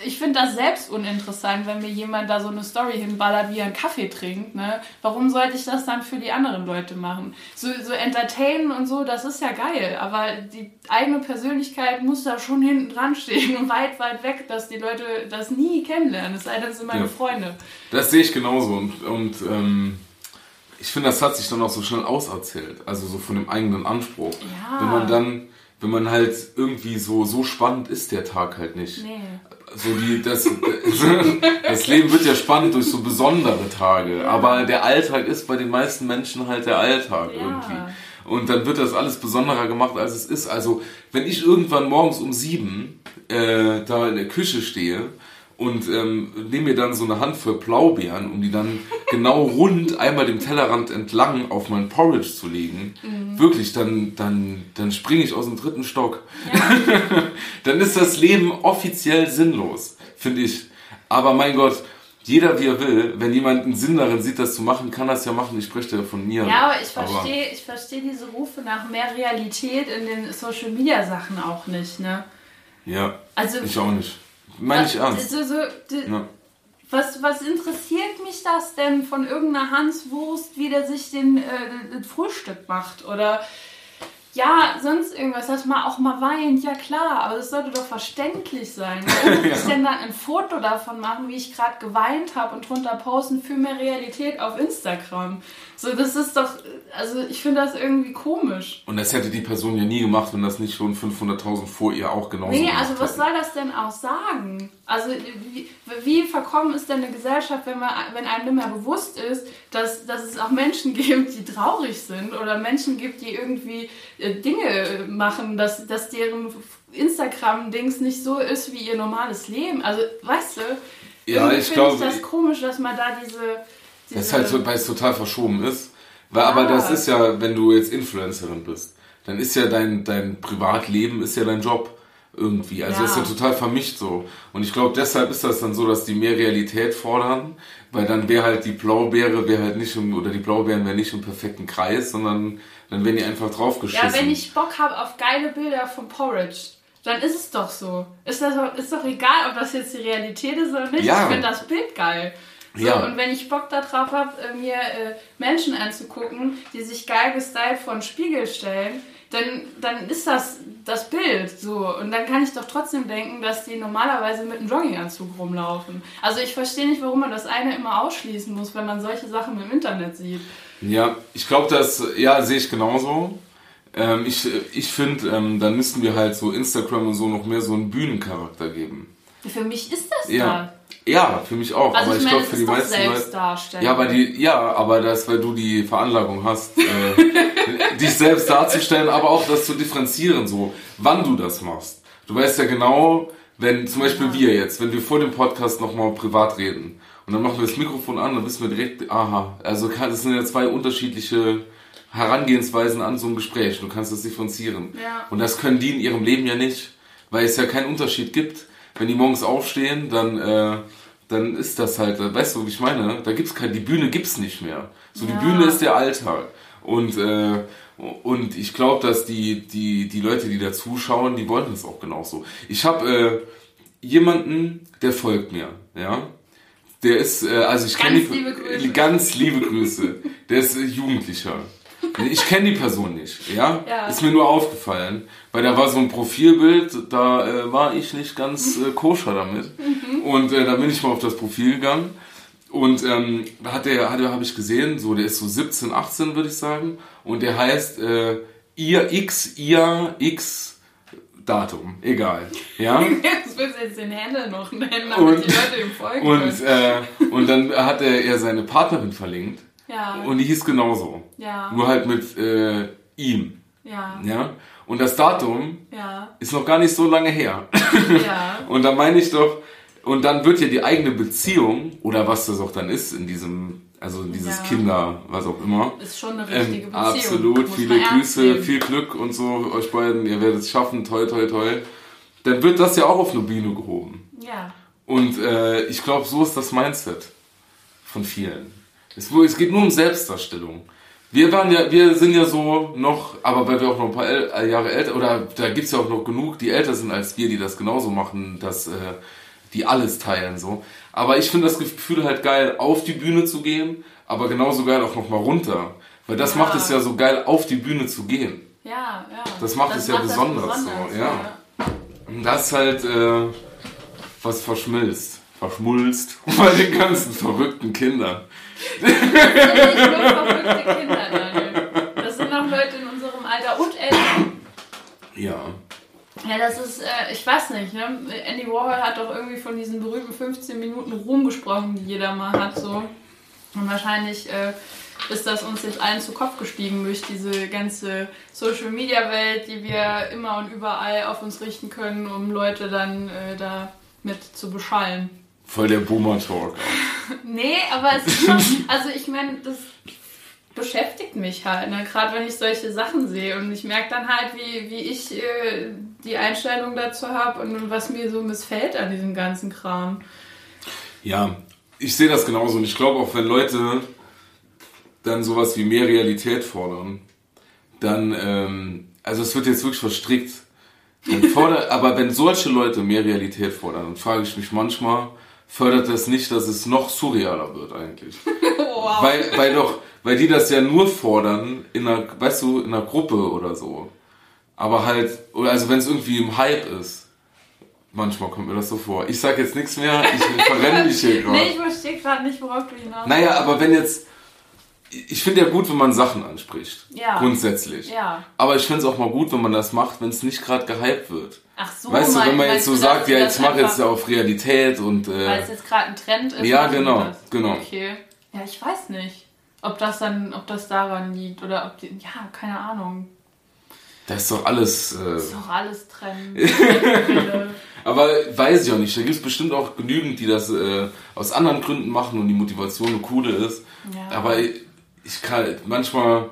ich finde das selbst uninteressant, wenn mir jemand da so eine Story hinballert, wie er einen Kaffee trinkt. Ne? Warum sollte ich das dann für die anderen Leute machen? So, so entertainen und so, das ist ja geil, aber die eigene Persönlichkeit muss da schon hinten dran stehen und weit, weit weg, dass die Leute das nie kennenlernen. Es sei denn, es sind meine Ja. Freunde. Das sehe ich genauso. Und, und ähm, ich finde, das hat sich dann auch so schnell auserzählt. Also so von dem eigenen Anspruch. Ja. Wenn man dann, wenn man halt irgendwie so, so spannend ist der Tag halt nicht. Nee. So die, das, das Leben wird ja spannend durch so besondere Tage. Aber der Alltag ist bei den meisten Menschen halt der Alltag Ja. irgendwie. Und dann wird das alles besonderer gemacht, als es ist. Also, wenn ich irgendwann morgens um sieben äh, da in der Küche stehe und ähm, nehme mir dann so eine Handvoll Blaubeeren, um die dann genau rund einmal dem Tellerrand entlang auf mein Porridge zu legen, wirklich, dann, dann, dann springe ich aus dem dritten Stock. [laughs] dann ist das Leben offiziell sinnlos, finde ich. Aber mein Gott, jeder wie er will, wenn jemand einen Sinn darin sieht, das zu machen, kann das ja machen. Ich spreche ja von mir. Ja, aber ich verstehe ich verstehe diese Rufe nach mehr Realität in den Social Media Sachen auch nicht, ne? Ja, Also ich auch nicht. Meine ich ernst. So, so, Ja. was, was interessiert mich das denn von irgendeiner Hanswurst, wie der sich den, äh, Frühstück macht? Oder ja, sonst irgendwas, dass man auch mal weint, ja klar, aber das sollte doch verständlich sein. [laughs] Warum muss ich denn dann ein Foto davon machen, wie ich gerade geweint habe und drunter posten für mehr Realität auf Instagram? So, das ist doch, also ich finde das irgendwie komisch. Und das hätte die Person ja nie gemacht, wenn das nicht schon 500.000 vor ihr auch genauso Nee, also was hätten. soll das denn auch sagen? Also wie, wie verkommen ist denn eine Gesellschaft, wenn, man, wenn einem nicht mehr bewusst ist, dass, dass es auch Menschen [laughs] gibt, die traurig sind oder Menschen gibt, die irgendwie äh, Dinge machen, dass, dass deren Instagram-Dings nicht so ist wie ihr normales Leben. Also, weißt du, Ja, ich finde glaube, das komisch, dass man da diese... diese Das ist halt so, weil es total verschoben ist. Weil, Aber das ist ja, wenn du jetzt Influencerin bist, dann ist ja dein, dein Privatleben ist ja dein Job irgendwie. Also Ja. das ist ja total vermischt so. Und ich glaube, deshalb ist das dann so, dass die mehr Realität fordern, weil dann wäre halt die Blaubeere wäre halt nicht im, oder die Blaubeeren wären nicht im perfekten Kreis, sondern dann wären die einfach draufgeschissen. Ja, wenn ich Bock habe auf geile Bilder vom Porridge, dann ist es doch so. Ist, das, doch- ist doch egal, ob das jetzt die Realität ist oder nicht. Ja. Ich finde das Bild geil. So, Ja. Und wenn ich Bock darauf habe, mir äh, Menschen anzugucken, die sich geil gestylt vor den Spiegel stellen, dann, dann ist das das Bild so. Und dann kann ich doch trotzdem denken, dass die normalerweise mit einem Jogginganzug rumlaufen. Also ich verstehe nicht, warum man das eine immer ausschließen muss, wenn man solche Sachen im Internet sieht. Ja, ich glaube, das, ja, sehe ich genauso. Ähm, ich ich finde, ähm, dann müssten wir halt so Instagram und so noch mehr so einen Bühnencharakter geben. Für mich ist das Ja. da. Ja, für mich auch. Also aber ich ich glaube für die meisten Leute. Ja, aber die, ja, aber das, weil du die Veranlagung hast, äh, [laughs] [laughs] dich selbst darzustellen, aber auch das zu differenzieren, so, wann du das machst. Du weißt ja genau, wenn zum Beispiel wir jetzt, wenn wir vor dem Podcast nochmal privat reden und dann machen wir das Mikrofon an, dann wissen wir direkt, aha, also das sind ja zwei unterschiedliche Herangehensweisen an so ein Gespräch. Du kannst das differenzieren. Ja. Und das können die in ihrem Leben ja nicht, weil es ja keinen Unterschied gibt. Wenn die morgens aufstehen, dann, äh, dann ist das halt, weißt du, wie ich meine? Da gibt's kein, die Bühne gibt's nicht mehr. So Ja. die Bühne ist der Alltag. Und, äh, und ich glaube, dass die, die, die Leute, die da zuschauen, die wollen das auch genauso. Ich habe äh, jemanden, der folgt mir, ja. Der ist, äh, also ich kenne die, liebe Grüße. ganz liebe Grüße. Der ist äh, Jugendlicher. Ich kenne die Person nicht, ja? Ja. Ist mir nur aufgefallen, weil da war so ein Profilbild, da äh, war ich nicht ganz äh, koscher damit. Und äh, da bin ich mal auf das Profil gegangen. Und ähm, da hat der, hat, habe ich gesehen, so der ist so 17, 18 würde ich sagen. Und der heißt äh, ihr X, ihr X Datum, egal. Ja? [laughs] Jetzt willst du jetzt den Händler noch nennen, damit Und- die Leute ihm folgen Und, äh, und dann hat er, er seine Partnerin verlinkt. Ja, Und die hieß genauso. ja, Nur halt mit äh, ihm. ja, Ja? Und das Datum ja, ist noch gar nicht so lange her. ja. [laughs] Und da meine ich doch, und dann wird ja die eigene Beziehung, oder was das auch dann ist in diesem, also dieses Ja. Kinder, was auch immer. Ist schon eine richtige Ähm, Beziehung. absolut, Muss viele Grüße, viel Glück und so, euch beiden, ihr werdet es schaffen, toll, toll, toll. Dann wird das ja auch auf eine Bühne gehoben. Ja, Und äh, ich glaube, so ist das Mindset von vielen. Es, es geht nur um Selbstdarstellung. Wir waren ja, wir sind ja so noch, aber weil wir auch noch ein paar äl äh, Jahre älter, oder da gibt's ja auch noch genug, die älter sind als wir, die das genauso machen, dass äh, die alles teilen so. Aber ich finde das Gefühl halt geil, auf die Bühne zu gehen, aber genauso geil auch noch mal runter. Weil das Ja. macht es ja so geil, auf die Bühne zu gehen. ja, ja. Das macht es ja besonders so, ja. Und das halt, äh, was verschmilzt, verschmulzt [laughs] bei den ganzen verrückten Kindern. Das sind nicht nur verrückte Kinder, Daniel. Das sind auch Leute in unserem Alter und älter. Ja. Ja, das ist, äh, ich weiß nicht, ne? Andy Warhol hat doch irgendwie von diesen berühmten 15 Minuten Ruhm gesprochen, die jeder mal hat, so. Und wahrscheinlich äh, ist das uns jetzt allen zu Kopf gestiegen durch diese ganze Social Media Welt, die wir immer und überall auf uns richten können, um Leute dann äh, da mit zu beschallen. Voll der Boomer-Talk. [laughs] Nee, aber es ist schon, also ich meine, das beschäftigt mich halt, ne? gerade wenn ich solche Sachen sehe und ich merke dann halt, wie, wie ich äh, die Einstellung dazu habe und was mir so missfällt an diesem ganzen Kram. Ja, ich sehe das genauso. Und ich glaube auch, wenn Leute dann sowas wie mehr Realität fordern, dann, ähm, also es wird jetzt wirklich verstrickt. Dann [laughs] fordert, aber wenn solche Leute mehr Realität fordern, dann frage ich mich manchmal, fördert das nicht, dass es noch surrealer wird eigentlich? [laughs] Wow. Weil, weil doch, weil die das ja nur fordern in einer, weißt du, in einer Gruppe oder so. Aber halt, also wenn es irgendwie im Hype ist. Manchmal kommt mir das so vor. Ich sag jetzt nichts mehr, ich [laughs] verrenne mich hier gerade. Nee, ich verstehe gerade nicht, worauf du hinaus Naja, aber wenn jetzt. Ich finde ja gut, wenn man Sachen anspricht. Ja. Grundsätzlich. Ja. Aber ich finde es auch mal gut, wenn man das macht, wenn es nicht gerade gehypt wird. Ach so, weißt du, wenn man jetzt so du, sagt, ja, jetzt mach jetzt einfach- auf Realität und. Weil Äh, es jetzt gerade ein Trend ist. Ja, genau, genau. Okay. Ja, ich weiß nicht, ob das dann, ob das daran liegt oder ob die, ja, keine Ahnung. Das ist doch alles. Äh, Ist doch alles Trend. [laughs] Aber weiß ich auch nicht. Da gibt es bestimmt auch genügend, die das äh, aus anderen Gründen machen und die Motivation eine coole ist. Ja. Aber ich, ich kann manchmal.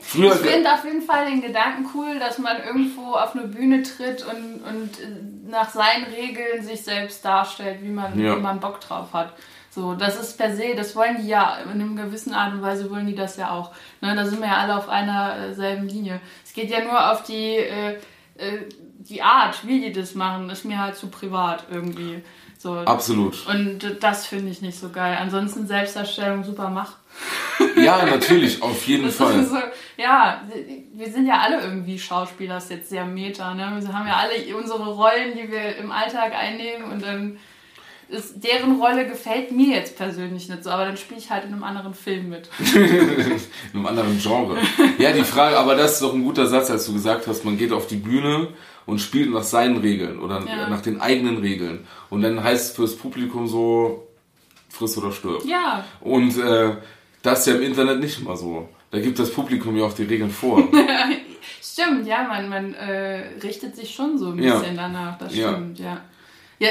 Früher. Ich finde auf jeden Fall den Gedanken cool, dass man irgendwo auf eine Bühne tritt und, und äh, nach seinen Regeln sich selbst darstellt, wie man, Ja. wie man Bock drauf hat. So, das ist per se, das wollen die ja, in einer gewissen Art und Weise wollen die das ja auch. Ne, da sind wir ja alle auf einer äh, selben Linie. Es geht ja nur auf die, äh, äh, die Art, wie die das machen, ist mir halt zu privat irgendwie. So. Absolut. Und das finde ich nicht so geil. Ansonsten Selbstdarstellung super mach. Ja, natürlich, auf jeden [laughs] Das Fall. so, ja, wir sind ja alle irgendwie Schauspieler, ist jetzt sehr meta, ne? Wir haben ja alle unsere Rollen, die wir im Alltag einnehmen und dann ist, deren Rolle gefällt mir jetzt persönlich nicht so, aber dann spiele ich halt in einem anderen Film mit. [laughs] in einem anderen Genre. Ja, die Frage, aber das ist doch ein guter Satz, als du gesagt hast, man geht auf die Bühne und spielt nach seinen Regeln oder Ja. nach den eigenen Regeln. Und dann heißt es fürs Publikum so, friss oder stirb. Ja, Und äh, das ist ja im Internet nicht immer so. Da gibt das Publikum ja auch die Regeln vor. [laughs] stimmt, ja, man, man äh, richtet sich schon so ein Ja. bisschen danach, das Ja. stimmt, ja. Ja,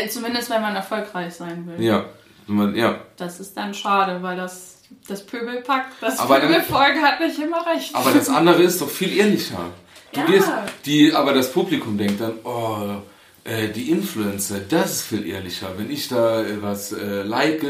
zumindest wenn man erfolgreich sein will. ja. Man, ja. Das ist dann schade, weil das Das Pöbelpack, das Aber Pöbelfolge hat nicht immer recht. Aber das andere ist doch viel ehrlicher. Du Ja. gehst, die, aber das Publikum denkt dann, oh, äh, die Influencer, das ist viel ehrlicher. Wenn ich da äh, was äh, like,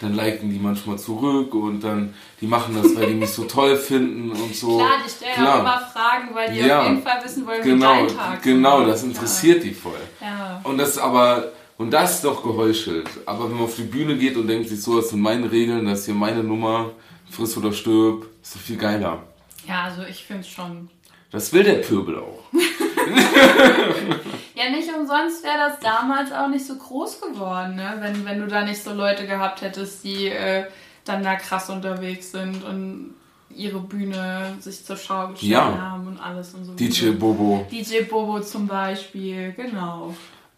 dann liken die manchmal zurück und dann, die machen das, weil die mich so toll finden und so. Klar, die stellen Klar. auch immer Fragen, weil die Ja. auf jeden Fall wissen wollen, Genau, wie dein Tag genau, das ist. interessiert die voll. Ja. Und das aber, und das ist doch geheuchelt. Aber wenn man auf die Bühne geht und denkt sich so, das sind meine Regeln, das ist hier meine Nummer, friss oder stirb, ist doch viel geiler. ja, also ich finde es schon. Das will der Pöbel auch. [laughs] [laughs] Ja, nicht umsonst wäre das damals auch nicht so groß geworden, ne? wenn, wenn du da nicht so Leute gehabt hättest, die äh, dann da krass unterwegs sind und ihre Bühne sich zur Schau gestellt Ja. haben und alles und so. DJ Bobo. DJ Bobo zum Beispiel, genau.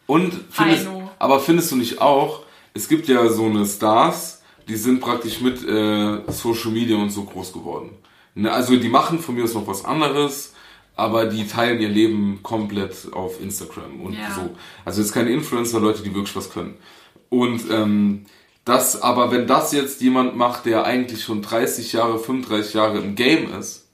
Und findest, Heino. aber findest du nicht auch, es gibt ja so eine Stars, die sind praktisch mit äh, Social Media und so groß geworden. Ne, also die machen von mir aus noch was anderes, aber die teilen ihr Leben komplett auf Instagram und Ja. so. Also jetzt keine Influencer, Leute, die wirklich was können. Und ähm, das, aber wenn das jetzt jemand macht, der eigentlich schon 30 Jahre, 35 Jahre im Game ist,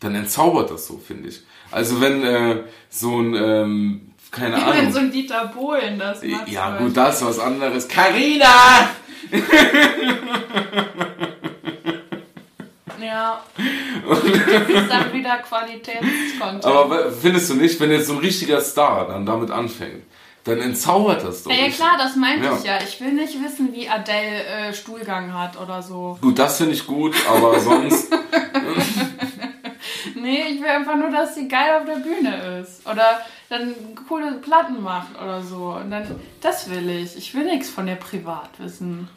dann entzaubert das so, finde ich. Also wenn äh, so ein, ähm, keine [laughs] Ahnung. Wenn so ein Dieter Bohlen das macht. Ja, gut, das ist was anderes. Carina! [laughs] Ja. Das ist dann wieder Qualitätscontent. Aber findest du nicht, wenn jetzt so ein richtiger Star dann damit anfängt, dann entzaubert das doch. ja, ja, klar, das meinte Ja. ich ja. Ich will nicht wissen, wie Adele äh, Stuhlgang hat oder so. Gut, das finde ich gut, aber [laughs] sonst. [laughs] Nee, ich will einfach nur, dass sie geil auf der Bühne ist. Oder dann coole Platten macht oder so. Und dann, das will ich. Ich will nichts von der privat wissen.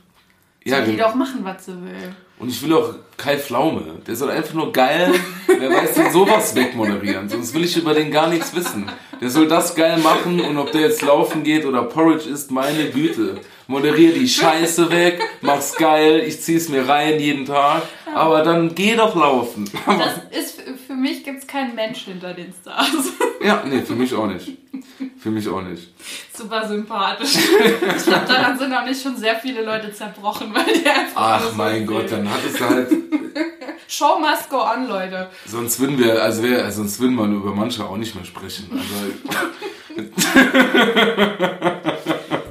Ja, Soll die genau. doch machen, was sie will. Und ich will auch Kai Pflaume. Der soll einfach nur geil, wer weiß denn sowas wegmoderieren. Sonst will ich über den gar nichts wissen. Der soll das geil machen und ob der jetzt laufen geht oder Porridge isst, meine Güte. Moderier die Scheiße weg, mach's geil, ich zieh's mir rein jeden Tag. Aber dann geh doch laufen. [laughs] Das ist, für mich gibt es keinen Mensch hinter den Stars. Ja, nee, für mich auch nicht. Für mich auch nicht. Super sympathisch. Ich glaube, daran sind auch nicht schon sehr viele Leute zerbrochen, weil die einfach Ach so mein Gott, dann hattest du halt. [laughs] Show must go on, Leute. Sonst würden wir, also wär, sonst würden wir über manche auch nicht mehr sprechen. Also, [laughs]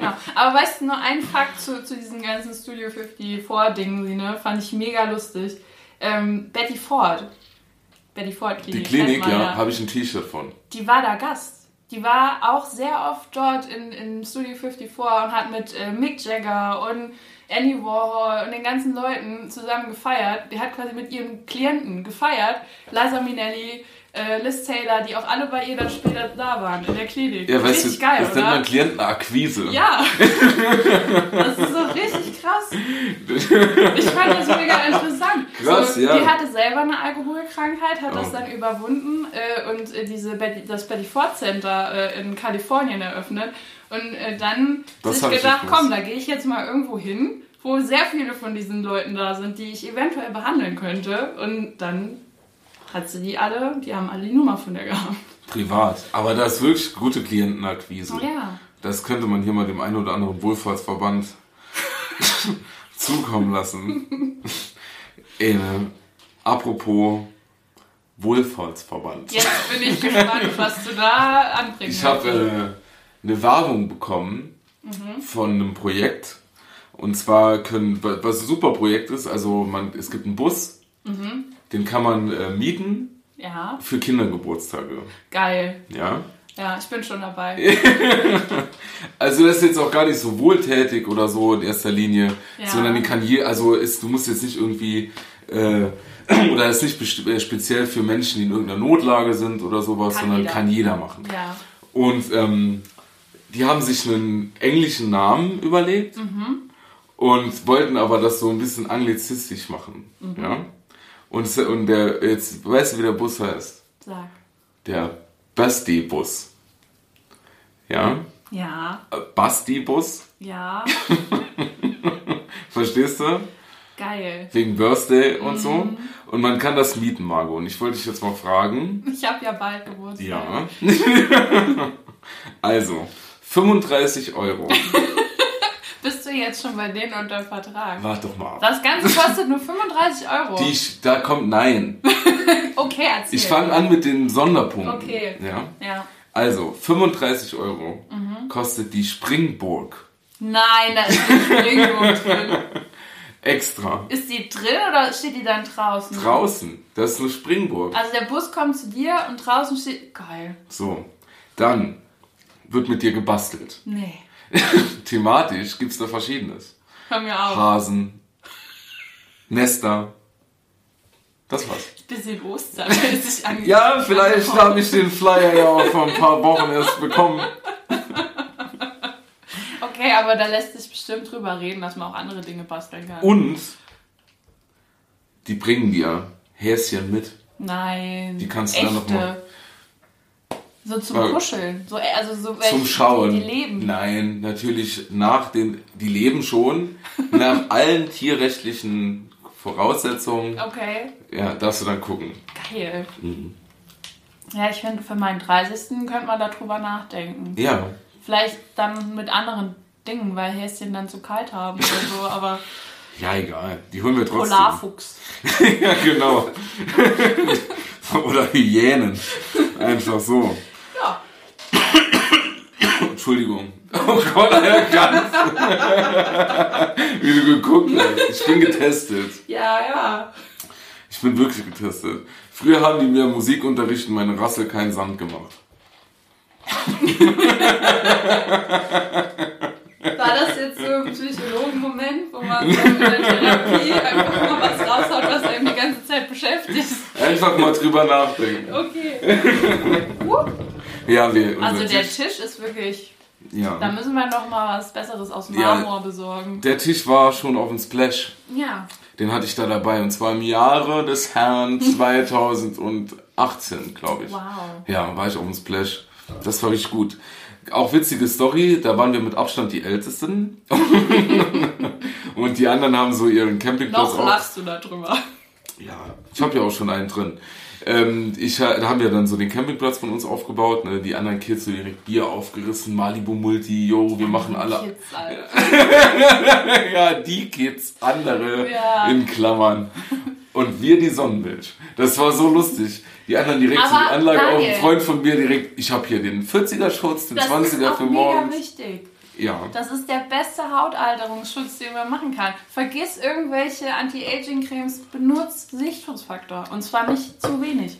genau. Aber weißt du, nur ein Fakt zu, zu diesem ganzen Studio 54-Dingen, ne, fand ich mega lustig. Ähm, Betty Ford. Betty Ford die Klinik. Klinik, kennt man ja, habe ich ein T-Shirt von. Die war da Gast. Die war auch sehr oft dort in, in Studio 54 und hat mit äh, Mick Jagger und Andy Warhol und den ganzen Leuten zusammen gefeiert. Die hat quasi mit ihren Klienten gefeiert. Liza Minnelli, äh, Liz Taylor, die auch alle bei ihr dann später da waren in der Klinik. Ja, weißt richtig du, geil, das nennt man oder? Klientenakquise. Ja, [laughs] das ist so richtig krass. Ich fand das mega interessant. Krass, so, ja. Die hatte selber eine Alkoholkrankheit, hat das Oh. dann überwunden äh, und äh, diese Betty, das Betty Ford Center äh, in Kalifornien eröffnet. Und äh, dann Das sich gedacht, komm, da gehe ich jetzt mal irgendwo hin, wo sehr viele von diesen Leuten da sind, die ich eventuell behandeln könnte. Und dann hat sie die alle, die haben alle die Nummer von der gehabt. Privat. Aber das ist wirklich gute Klientenakquise. Ja. Das könnte man hier mal dem einen oder anderen Wohlfahrtsverband [laughs] zukommen lassen. [laughs] Ey, ne? Apropos Wohlfahrtsverband. Jetzt bin ich gespannt, was du da anbringst. Ich habe äh, eine Werbung bekommen von einem Projekt. Und zwar können, was ein super Projekt ist, also man, es gibt einen Bus, den kann man äh, mieten ja, für Kindergeburtstage. geil. Ja. Ja, ich bin schon dabei. [laughs] Also das ist jetzt auch gar nicht so wohltätig oder so in erster Linie, Ja. sondern die kann je, also ist, du musst jetzt nicht irgendwie äh, [clears throat] oder ist nicht äh, speziell für Menschen, die in irgendeiner Notlage sind oder sowas, Kann sondern jeder. kann jeder machen. Ja. Und ähm, die haben sich einen englischen Namen überlegt und wollten aber das so ein bisschen anglizistisch machen. Ja? Und, und der, jetzt weißt du, wie der Bus heißt? Sag. Der Basti-Bus. Ja? Ja, Äh, Basti-Bus. ja, [laughs] Verstehst du? geil. Wegen Birthday und so. Und man kann das mieten, Margot. Und ich wollte dich jetzt mal fragen. Ich habe ja bald Geburtstag. Ja. [laughs] also, 35 Euro. [laughs] Du du jetzt schon bei denen unter Vertrag? Warte doch mal ab. Das Ganze kostet nur 35 Euro. Die, da kommt nein. [laughs] okay, erzähl. Ich fange an mit den Sonderpunkten. Okay. Ja. Ja. Also, 35 Euro Mhm. kostet die Springburg. Nein, da ist eine Springburg drin. [laughs] Extra. Ist die drin oder steht die dann draußen? Draußen. Das ist eine Springburg. Also der Bus kommt zu dir und draußen steht. Geil. So. Dann wird mit dir gebastelt. Nee. [laughs] Thematisch gibt's da verschiedenes. Hör mir auf. Hasen, Nester. Das war's. Bisschen angefangen. [laughs] Ja, vielleicht habe ich den Flyer ja auch vor ein paar Wochen erst bekommen. [laughs] Okay, aber da lässt sich bestimmt drüber reden, dass man auch andere Dinge basteln kann. Und die bringen dir Häschen mit. Nein. Die kannst du dann echte. mal- So zum Weil- Kuscheln. So, äh, also so welche, Zum Schauen. Die, die leben. Nein, natürlich nach den, die leben schon, [laughs] nach allen tierrechtlichen Voraussetzungen, Okay, ja, darfst du dann gucken. geil. Mhm. Ja, ich finde, für meinen 30. könnte man darüber nachdenken. Ja, Vielleicht dann mit anderen Dingen, weil Häschen dann zu kalt haben oder so, [laughs] aber ja, egal. Die holen wir trotzdem. Polarfuchs. [laughs] ja, genau. Oder Hyänen. Einfach so. Ja. Entschuldigung. Oh Gott, Herr Ganz. [laughs] Wie du geguckt hast. Ich bin getestet. Ja, ja. Ich bin wirklich getestet. Früher haben die mir im Musikunterricht in meine Rassel keinen Sand gemacht. War das jetzt so ein Psychologen-Moment, wo man so in der Therapie einfach mal was raushaut, was einem die ganze Zeit beschäftigt? Einfach mal drüber nachdenken. Okay. [laughs] Ja, wir. Also der Tisch, Tisch ist wirklich. Da ja. müssen wir noch mal was Besseres aus Ja. Marmor besorgen. Der Tisch war schon auf dem Splash. Ja. Den hatte ich da dabei. Und zwar im Jahre des Herrn [laughs] 2018, glaube ich. Wow. Ja, war ich auf dem Splash. Das war richtig gut. Auch witzige Story, da waren wir mit Abstand die Ältesten. [laughs] und die anderen haben so ihren Campingplatz Noch lachst du darüber. Ja, ich habe ja auch schon einen drin. Ähm, ich, da haben wir dann so den Campingplatz von uns aufgebaut. Ne? Die anderen Kids so direkt Bier aufgerissen, Malibu Multi, yo, wir machen alle. Kids, Alter. [laughs] ja, die Kids, andere Ja. in Klammern. Und wir die Sonnenmilch. Das war so lustig. Die anderen direkt so Aber, die Anlage auf. Daniel. Ein Freund von mir direkt, ich habe hier den 40er Schutz, den Das 20er ist auch für mega morgens. wichtig. Ja. Das ist der beste Hautalterungsschutz, den man machen kann. Vergiss irgendwelche Anti-Aging-Cremes, benutzt Sichtschutzfaktor. Und zwar nicht zu wenig.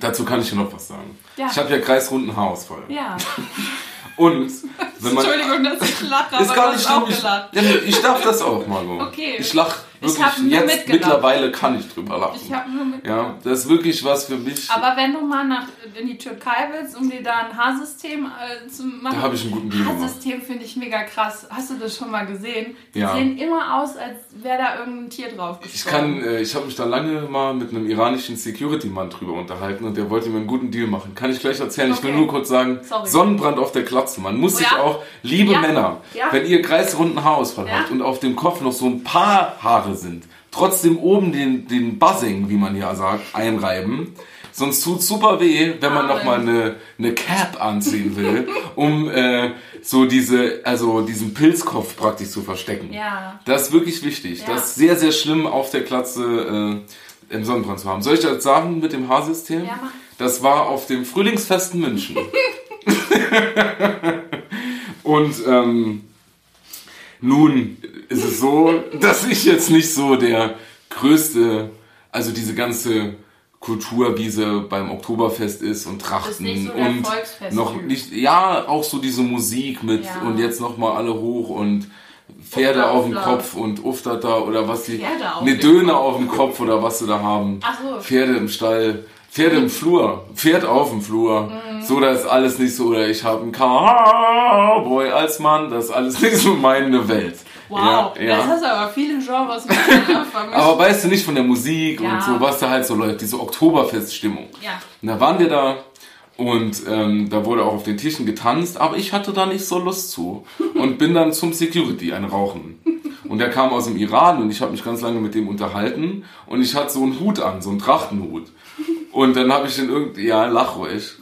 Dazu kann ich dir noch was sagen. Ja. Ich habe ja kreisrunden Haarausfall. Ja. [laughs] Und wenn man Entschuldigung, dass ich lache, ist aber gar du nicht hast auch schlimm. Ich, gelacht. ja, ich darf das auch, Margot. Okay. Ich lach Ich wirklich. Jetzt mitgelacht. mittlerweile kann ich drüber lachen. Ich habe nur mit. ja, das ist wirklich was für mich. Aber wenn du mal nach, in die Türkei willst, um dir da ein Haarsystem äh, zu machen. Da hab ich einen guten Deal. Haarsystem finde ich mega krass. Hast du das schon mal gesehen? Die Ja. sehen immer aus, als wäre da irgendein Tier drauf Ich kann, äh, ich habe mich da lange mal mit einem iranischen Security-Mann drüber unterhalten und der wollte mir einen guten Deal machen. Kann ich gleich erzählen. Ich will Okay. nur kurz sagen, Sorry. Sonnenbrand auf der Glatze. Man muss Oh sich ja? auch, liebe Ja. Männer, wenn ihr kreisrunden Haarausfall habt und auf dem Kopf noch so ein paar Haare sind, trotzdem oben den, den Buzzing, wie man ja sagt, einreiben. Sonst tut super weh, wenn man Amen. noch mal eine, eine Cap anziehen will, um äh, so diese, also diesen Pilzkopf praktisch zu verstecken. Ja. Das ist wirklich wichtig. Ja. Das ist sehr, sehr schlimm auf der Glatze äh, im Sonnenbrand zu haben. Soll ich das sagen mit dem Haarsystem? Ja, mach. Das war auf dem Frühlingsfest in München. [laughs] Und ähm, nun ist es so, dass ich jetzt nicht so der größte, also diese ganze Kultur, wie sie beim Oktoberfest ist und Trachten nicht so und noch nicht, ja, auch so diese Musik mit Ja. und jetzt noch mal alle hoch und Pferde auf dem. Kopf und Uftata oder was die, Pferde auf ne dem Döner auf dem Kopf oder was sie da haben. Ach so. Pferde im Stall, Pferde im Flur, Pferd auf dem Flur. Mhm. So, das ist alles nicht so, oder ich habe einen Cowboy als Mann, das ist alles [laughs] nicht so meine Welt. Wow, Ja, das ja. hast du aber viele Genres miteinander [laughs] vermischt. Aber weißt du nicht von der Musik Ja. und so, was da halt so läuft, diese Oktoberfeststimmung. ja. Und da waren wir da und ähm, da wurde auch auf den Tischen getanzt, aber ich hatte da nicht so Lust zu und bin dann zum Security, ein Rauchen. Und der kam aus dem Iran und ich habe mich ganz lange mit dem unterhalten und ich hatte so einen Hut an, so einen Trachtenhut. Und dann habe ich den irgendwie, ja, lach [laughs] ruhig.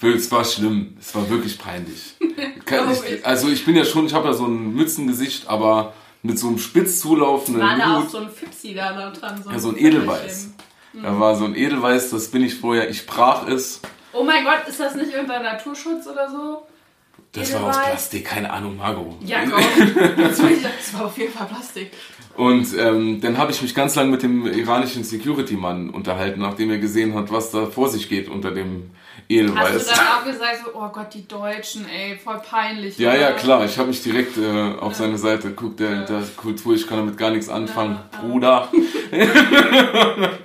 Es war schlimm, es war wirklich peinlich. [laughs] Glaub ich, also ich bin ja schon, ich habe ja so ein Mützengesicht, aber mit so einem spitz zulaufenden War da auch Hut. so ein Fipsi da noch dran? So Ja, so ein Edelweiß. Da war so ein Edelweiß, das bin ich vorher, ich brach es. Oh mein Gott, ist das nicht irgendein Naturschutz oder so? Das war aus Edelweiß? Plastik, keine Ahnung, Margot. Ja, komm. [laughs] Das war auf jeden Fall Plastik. Und ähm, dann habe ich mich ganz lang mit dem iranischen Security-Mann unterhalten, nachdem er gesehen hat, was da vor sich geht unter dem Hast Edelweiß. du dann auch gesagt, so, oh Gott, die Deutschen, ey, voll peinlich. Ja, oder? ja, klar. Ich habe mich direkt äh, auf seine Seite geguckt, der, der Kultur, ich kann damit gar nichts anfangen. Ja, Bruder. [laughs]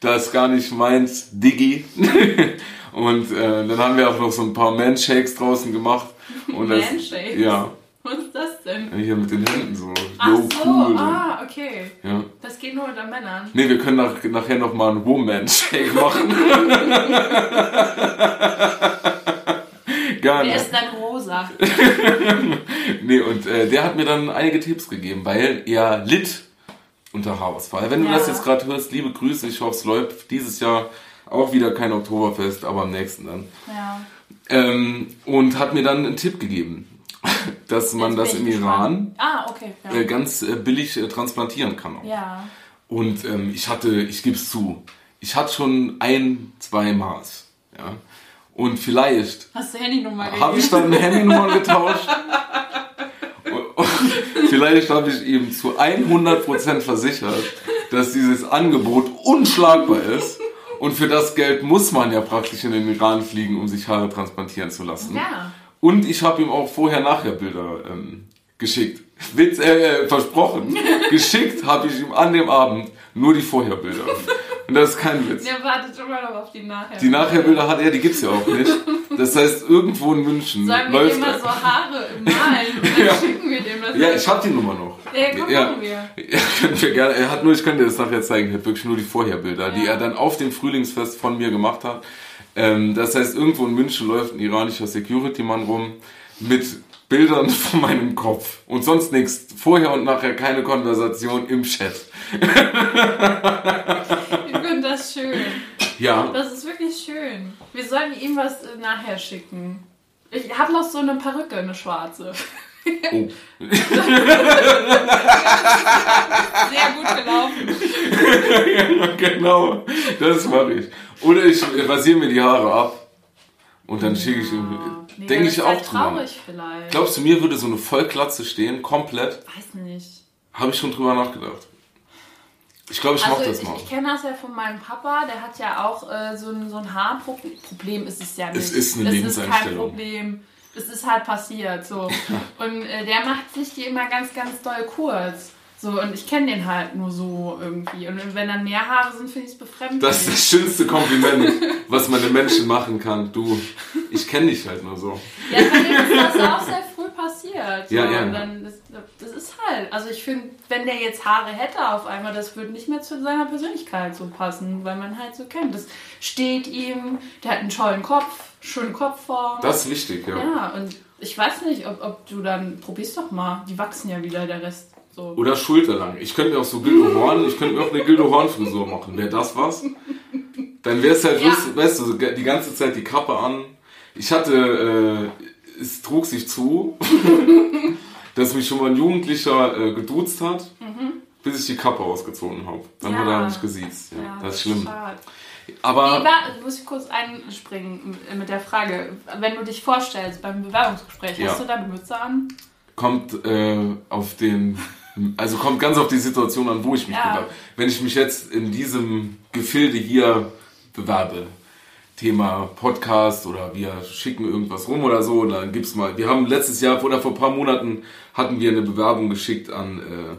das ist gar nicht meins, Diggi. [laughs] Und äh, dann haben wir auch noch so ein paar Man-Shakes draußen gemacht. Und das, Man-Shakes? Ja, Was ist das denn? hier mit den Händen so. Ach Yo, so, cool. ah, okay. Ja. Das geht nur unter Männern. Nee, wir können nach, nachher noch mal einen Woman-Shake [laughs] machen. Gar Der nicht. ist dann rosa. [laughs] Nee, und äh, der hat mir dann einige Tipps gegeben, weil er litt unter Haarausfall. Wenn du Ja. das jetzt gerade hörst, liebe Grüße, ich hoffe, es läuft dieses Jahr auch wieder kein Oktoberfest, aber am nächsten dann. Ja. Ähm, und hat mir dann einen Tipp gegeben, [laughs] dass man das im Iran. Ah, okay. Ja. äh, ganz äh, billig äh, transplantieren kann. Auch. ja. Und ähm, ich hatte, ich gebe es zu, ich hatte schon ein, zwei Maß. Ja? Und vielleicht Hast du Handynummer habe ich dann Handynummern [laughs] getauscht. Und- und [laughs] Vielleicht habe ich ihm zu 100% versichert, dass dieses Angebot unschlagbar ist. Und für das Geld muss man ja praktisch in den Iran fliegen, um sich Haare transplantieren zu lassen. Ja. Und ich habe ihm auch vorher-nachher Bilder ähm, geschickt. Witz, äh, äh, versprochen. [laughs] geschickt habe ich ihm an dem Abend nur die Vorherbilder. Und das ist kein Witz. Der wartet immer noch auf die Nachher. Die Nachherbilder hat er, die gibt's ja auch nicht. Das heißt, irgendwo in München Sollen wir läuft dem mal so Haare malen und dann [laughs] Ja. schicken wir dem das. Ja, ich hab die Nummer noch. Ja, komm, machen wir. Ja, können wir gerne. Er hat nur, ich kann dir das nachher zeigen, er hat wirklich nur die Vorherbilder, die Ja. er dann auf dem Frühlingsfest von mir gemacht hat. Ähm, das heißt, irgendwo in München läuft ein iranischer Security-Mann rum mit Bildern [laughs] von meinem Kopf und sonst nichts. Vorher und nachher keine Konversation im Chat. Ich finde das schön. Ja, Das ist wirklich schön. Wir sollen ihm was äh, nachher schicken. Ich habe noch so eine Perücke, eine schwarze. Oh. [laughs] Sehr gut gelaufen. genau, das mache ich. Oder ich rasiere mir die Haare ab und dann schicke ich ihm. Nee, Denke das ich ist auch halt drüber. traurig vielleicht. Glaubst du, mir würde so eine Vollklatze stehen, komplett? Weiß nicht. Habe ich schon drüber nachgedacht. Ich glaube, ich mache Also das ich, mal. ich kenne das ja von meinem Papa, der hat ja auch äh, so ein, so ein Haarproblem. Problem ist es ja nicht. Es ist eine Es ist kein Lebenseinstellung. Problem. Es ist halt passiert so. [laughs] Und äh, der macht sich die immer ganz, ganz doll kurz. So, und ich kenne den halt nur so irgendwie. Und wenn dann mehr Haare sind, finde ich es befremdlich. Das ist das schönste Kompliment, was man den Menschen machen kann. Du, ich kenne dich halt nur so. Ja, bei dem ist das auch sehr früh passiert. So. Ja, ja. Und dann, das, das ist halt, also ich finde, wenn der jetzt Haare hätte auf einmal, das würde nicht mehr zu seiner Persönlichkeit so passen, weil man halt so kennt. Das steht ihm, der hat einen tollen Kopf, schöne Kopfform. Das ist wichtig, ja. ja, und ich weiß nicht, ob, ob du dann, probier's doch mal, die wachsen ja wieder, der Rest. So. Oder schulterlang. Ich könnte mir auch so Gildo Horn, ich könnte mir auch eine Gildo Horn Frisur machen. Wäre das was? Dann wäre es halt, Ja. lustig, weißt du, so die ganze Zeit die Kappe an. Ich hatte, äh, es trug sich zu, [laughs] dass mich schon mal ein Jugendlicher äh, geduzt hat, bis ich die Kappe ausgezogen habe. Dann Mhm. Ja. wurde er nicht gesiezt. Ja, Ja, das ist schlimm. schade. Aber Wie war, muss ich kurz einspringen mit der Frage, wenn du dich vorstellst beim Bewerbungsgespräch, Ja. hast du da eine Mütze an? kommt äh, auf den, also kommt ganz auf die Situation an, wo ich mich Ja. bewerbe. Wenn ich mich jetzt in diesem Gefilde hier bewerbe, Thema Podcast oder wir schicken irgendwas rum oder so, dann gibt's mal. Wir haben letztes Jahr oder vor ein paar Monaten hatten wir eine Bewerbung geschickt an äh,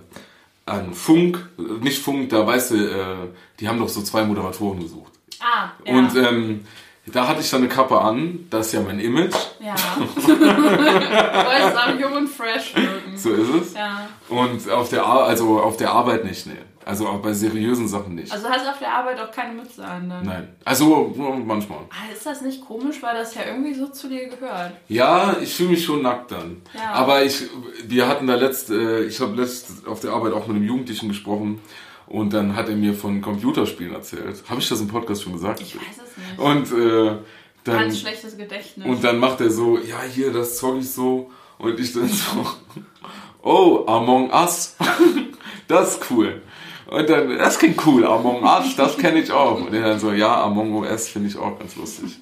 an Funk, nicht Funk, da weißt du, äh, die haben doch so zwei Moderatoren gesucht. Ah, ja. Und ähm, da hatte ich dann eine Kappe an, das ist ja mein Image, Ja. [laughs] Wolltest auch jung und fresh wirken. so ist es. Ja. Und auf der, Ar also auf der Arbeit nicht, ne. Also auch bei seriösen Sachen nicht. Also hast du auf der Arbeit auch keine Mütze an dann? Nein. Also manchmal. Ah, Ist das nicht komisch, weil das ja irgendwie so zu dir gehört? Ja, ich fühle mich schon nackt dann. Ja. Aber ich, wir hatten da letzt, äh, ich habe letzt auf der Arbeit auch mit einem Jugendlichen gesprochen und dann hat er mir von Computerspielen erzählt. Habe ich das im Podcast schon gesagt? Ich weiß es nicht. Und äh, dann, Ganz schlechtes Gedächtnis. und dann macht er so, ja, hier, das zocke ich so. Und ich dann so, [laughs] oh, Among Us. [laughs] das ist cool. Und dann, das klingt cool, Among Us, das kenne ich auch. Und er dann so, ja, Among Us finde ich auch ganz lustig.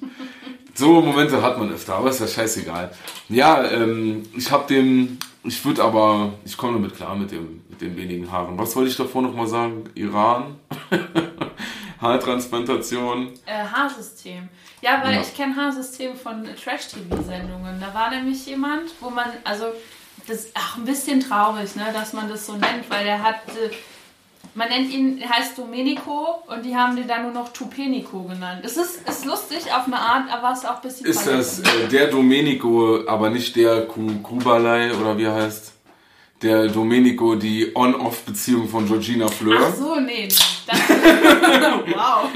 So Momente hat man öfter, aber ist ja scheißegal. Ja, ähm, ich habe dem, ich würde aber, ich komme damit klar mit dem, mit den wenigen Haaren. Was wollte ich davor nochmal sagen? Iran? [laughs] Haartransplantation? Äh, Haarsystem. Ja, weil Ja. ich kenne Haarsystem von Trash-TV-Sendungen. Da war nämlich jemand, wo man, also das ist auch ein bisschen traurig, ne, dass man das so nennt, weil der hat, äh, man nennt ihn, er heißt Domenico und die haben den dann nur noch Tupenico genannt. Es ist, ist lustig auf eine Art, aber es ist auch ein bisschen Ist das verletzend. äh, der Domenico, aber nicht der Ku- Kubalai oder wie er heißt? Der Domenico, die On-Off-Beziehung von Georgina Fleur? Ach so, nee. Das, [laughs] wow.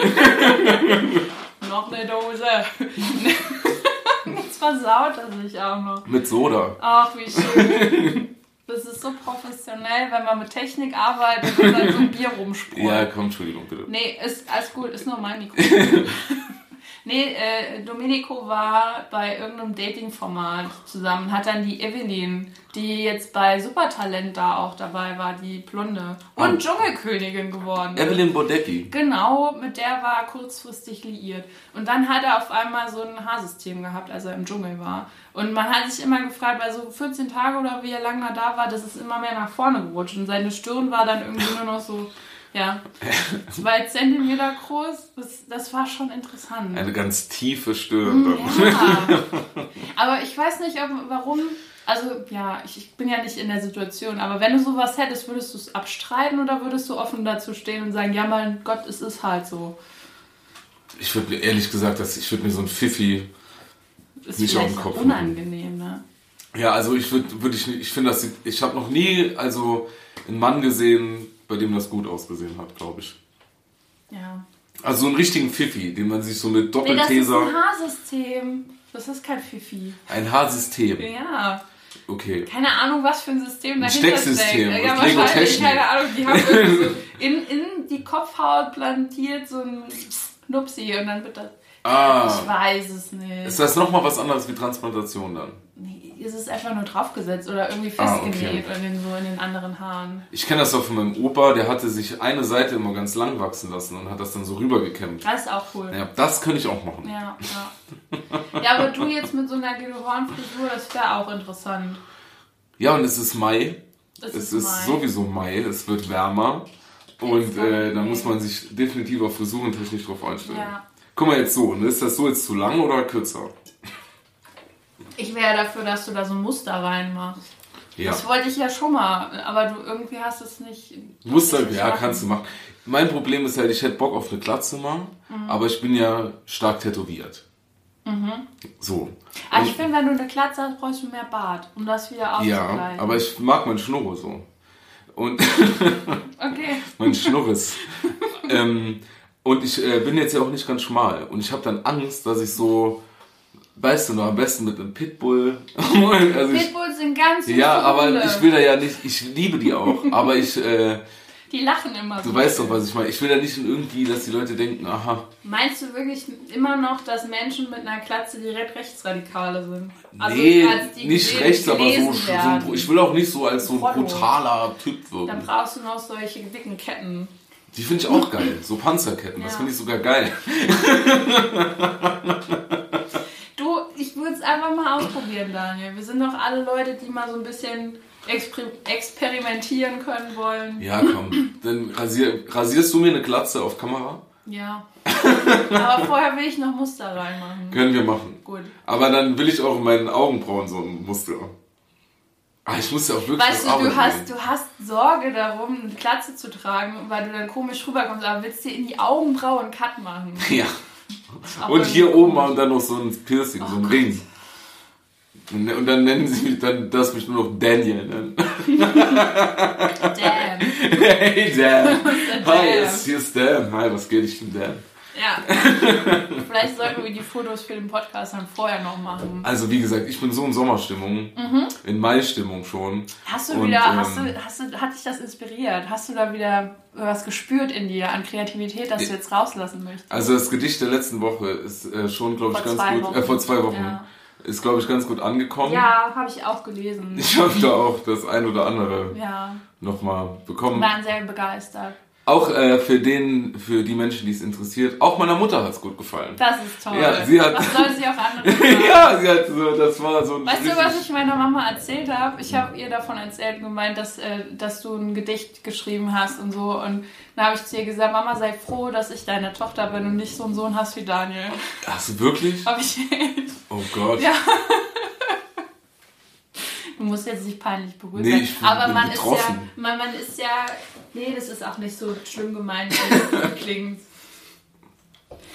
[laughs] noch eine Dose. [laughs] Jetzt versaut er sich auch noch. Mit Soda. Ach, wie schön. Das ist so professionell, wenn man mit Technik arbeitet und dann so ein Bier rumsprüht. Ja, komm, Entschuldigung, bitte. Nee, ist alles gut, ist nur mein Mikro. Nee, äh, Domenico war bei irgendeinem Dating-Format zusammen, hat dann die Evelyn, die jetzt bei Supertalent da auch dabei war, die Blonde. Und Ah. Dschungelkönigin geworden. Evelyn Bodecki. Genau, mit der war er kurzfristig liiert. Und dann hat er auf einmal so ein Haarsystem gehabt, als er im Dschungel war. Und man hat sich immer gefragt, weil so 14 Tage oder wie er lange da war, das ist immer mehr nach vorne gerutscht. Und seine Stirn war dann irgendwie nur noch so, ja, [laughs] zwei Zentimeter groß. Das, das war schon interessant. Eine ganz tiefe Stirn. Ja. Aber ich weiß nicht, ob, warum. Also, ja, ich, ich bin ja nicht in der Situation, aber wenn du sowas hättest, würdest du es abstreiten oder würdest du offen dazu stehen und sagen, ja, mein Gott, es ist halt so. Ich würde mir ehrlich gesagt, dass ich würde mir so ein Pfiffi. Ist Nicht auf den Kopf unangenehm, ne? Ja, also ich würde würd ich ich finde das, ich habe noch nie also einen Mann gesehen, bei dem das gut ausgesehen hat, glaube ich. Ja. Also so einen richtigen Pfiffi, den man sich so mit Nee, das ist Doppelteser, ein Haarsystem. Das ist kein Fifi. ein Haarsystem. Ja. Okay. Keine Ahnung, was für ein System dahinter Stecksystem, steckt. Ja, aus Lego wahrscheinlich. Technik. Keine Ahnung. Die haben so [laughs] in, in die Kopfhaut plantiert so ein Knupsi und dann wird das... Ah, Ich weiß es nicht. ist das nochmal was anderes wie Transplantation dann? Ist es einfach nur draufgesetzt oder irgendwie Ah, festgenäht okay. in den, so in den anderen Haaren. Ich kenne das doch von meinem Opa, der hatte sich eine Seite immer ganz lang wachsen lassen und hat das dann so rübergekämmt. Das ist auch cool. Ja, das könnte ich auch machen. Ja, ja. Ja, aber du jetzt mit so einer Gehörnfrisur, das wäre auch interessant. Ja, und es ist Mai. Es Es ist ist Mai. sowieso Mai, es wird wärmer. Und äh, da muss man sich definitiv auf frisurentechnisch drauf einstellen. Ja. Guck mal jetzt so, ne? ist das so jetzt zu lang oder kürzer? Ich wäre dafür, dass du da so ein Muster reinmachst. Ja. Das wollte ich ja schon mal, aber du irgendwie hast es nicht. Muster, nicht ja, kannst du machen. Mein Problem ist halt, ich hätte Bock auf eine Glatze mal, Mhm. aber ich bin ja stark tätowiert. So. Aber Und- ich finde, wenn du eine Glatze hast, brauchst du mehr Bart, um das wieder auszugleichen. ja, aber ich mag meinen Schnurre so. Und [laughs] Okay. [laughs] mein Schnurres. ähm, und ich äh, bin jetzt ja auch nicht ganz schmal. Und ich habe dann Angst, dass ich so, weißt du noch, am besten mit einem Pitbull. [laughs] also ich, Pitbulls sind ganz süße ja, aber Hunde. ich will da ja nicht, ich liebe die auch, [laughs] aber ich, äh, Die lachen immer so. du weißt doch, was ich meine. Ich will da nicht irgendwie, dass die Leute denken, aha, Meinst du wirklich immer noch, dass Menschen mit einer Glatze direkt Rechtsradikale sind? nee, als die nicht rechts, aber so, so, ich will auch nicht so als so ein brutaler Typ Dann wirken. brauchst du noch solche dicken Ketten. Die finde ich auch geil, so Panzerketten, das Ja. finde ich sogar geil. [laughs] Du, ich würde es einfach mal ausprobieren, Daniel. Wir sind doch alle Leute, die mal so ein bisschen exper experimentieren können wollen. Ja, komm, dann rasier, rasierst du mir eine Glatze auf Kamera? Ja. Aber vorher will ich noch Muster reinmachen. Können wir machen. Gut. Aber dann will ich auch in meinen Augenbrauen so ein Muster. Ah, ich muss ja auch wirklich Weißt du, du hast, du hast Sorge darum, eine Glatze zu tragen, weil du dann komisch rüberkommst, aber willst dir in die Augenbraue einen Cut machen. [laughs] Ja. Und hier oben und dann noch so ein Piercing, so ein Oh Ring. Und, und dann nennen sie mich, dann darfst mich nur noch Daniel. [laughs] Damn. [laughs] hey Dan. [laughs] Hi, hier ist Dan. Hi, was geht? Ich bin Dan. Ja. [laughs] Vielleicht sollten wir die Fotos für den Podcast dann vorher noch machen. Also wie gesagt, ich bin so in Sommerstimmung, in Mai-Stimmung schon. Hast du Und, wieder, ähm, hast du, hast du, hat dich das inspiriert? Hast du da wieder was gespürt in dir an Kreativität, das du jetzt rauslassen möchtest? Also das Gedicht der letzten Woche ist äh, schon, glaube ich, ganz gut. Äh, vor zwei Wochen. Ja. Ist, glaube ich, ganz gut angekommen. Ja, habe ich auch gelesen. Ich habe da auch das ein oder andere Ja, nochmal bekommen. waren sehr begeistert. Auch äh, für den, für die Menschen, die es interessiert. Auch meiner Mutter hat es gut gefallen. Das ist toll. Ja, sie hat- was soll sie auch andere [laughs] ja, sie hat so, das war so ein Weißt du, was ich meiner Mama erzählt habe? Ich habe ihr davon erzählt und gemeint, dass, äh, dass du ein Gedicht geschrieben hast und so. Und dann habe ich zu ihr gesagt, Mama, sei froh, dass ich deine Tochter bin und nicht so einen Sohn hast wie Daniel. Hast du wirklich? Habe ich. Oh Gott. Ja. Du musst jetzt nicht peinlich berührt Nee, sein. Aber man ist, ja, man, man ist ja. Nee, das ist auch nicht so schlimm gemeint, wie es klingt.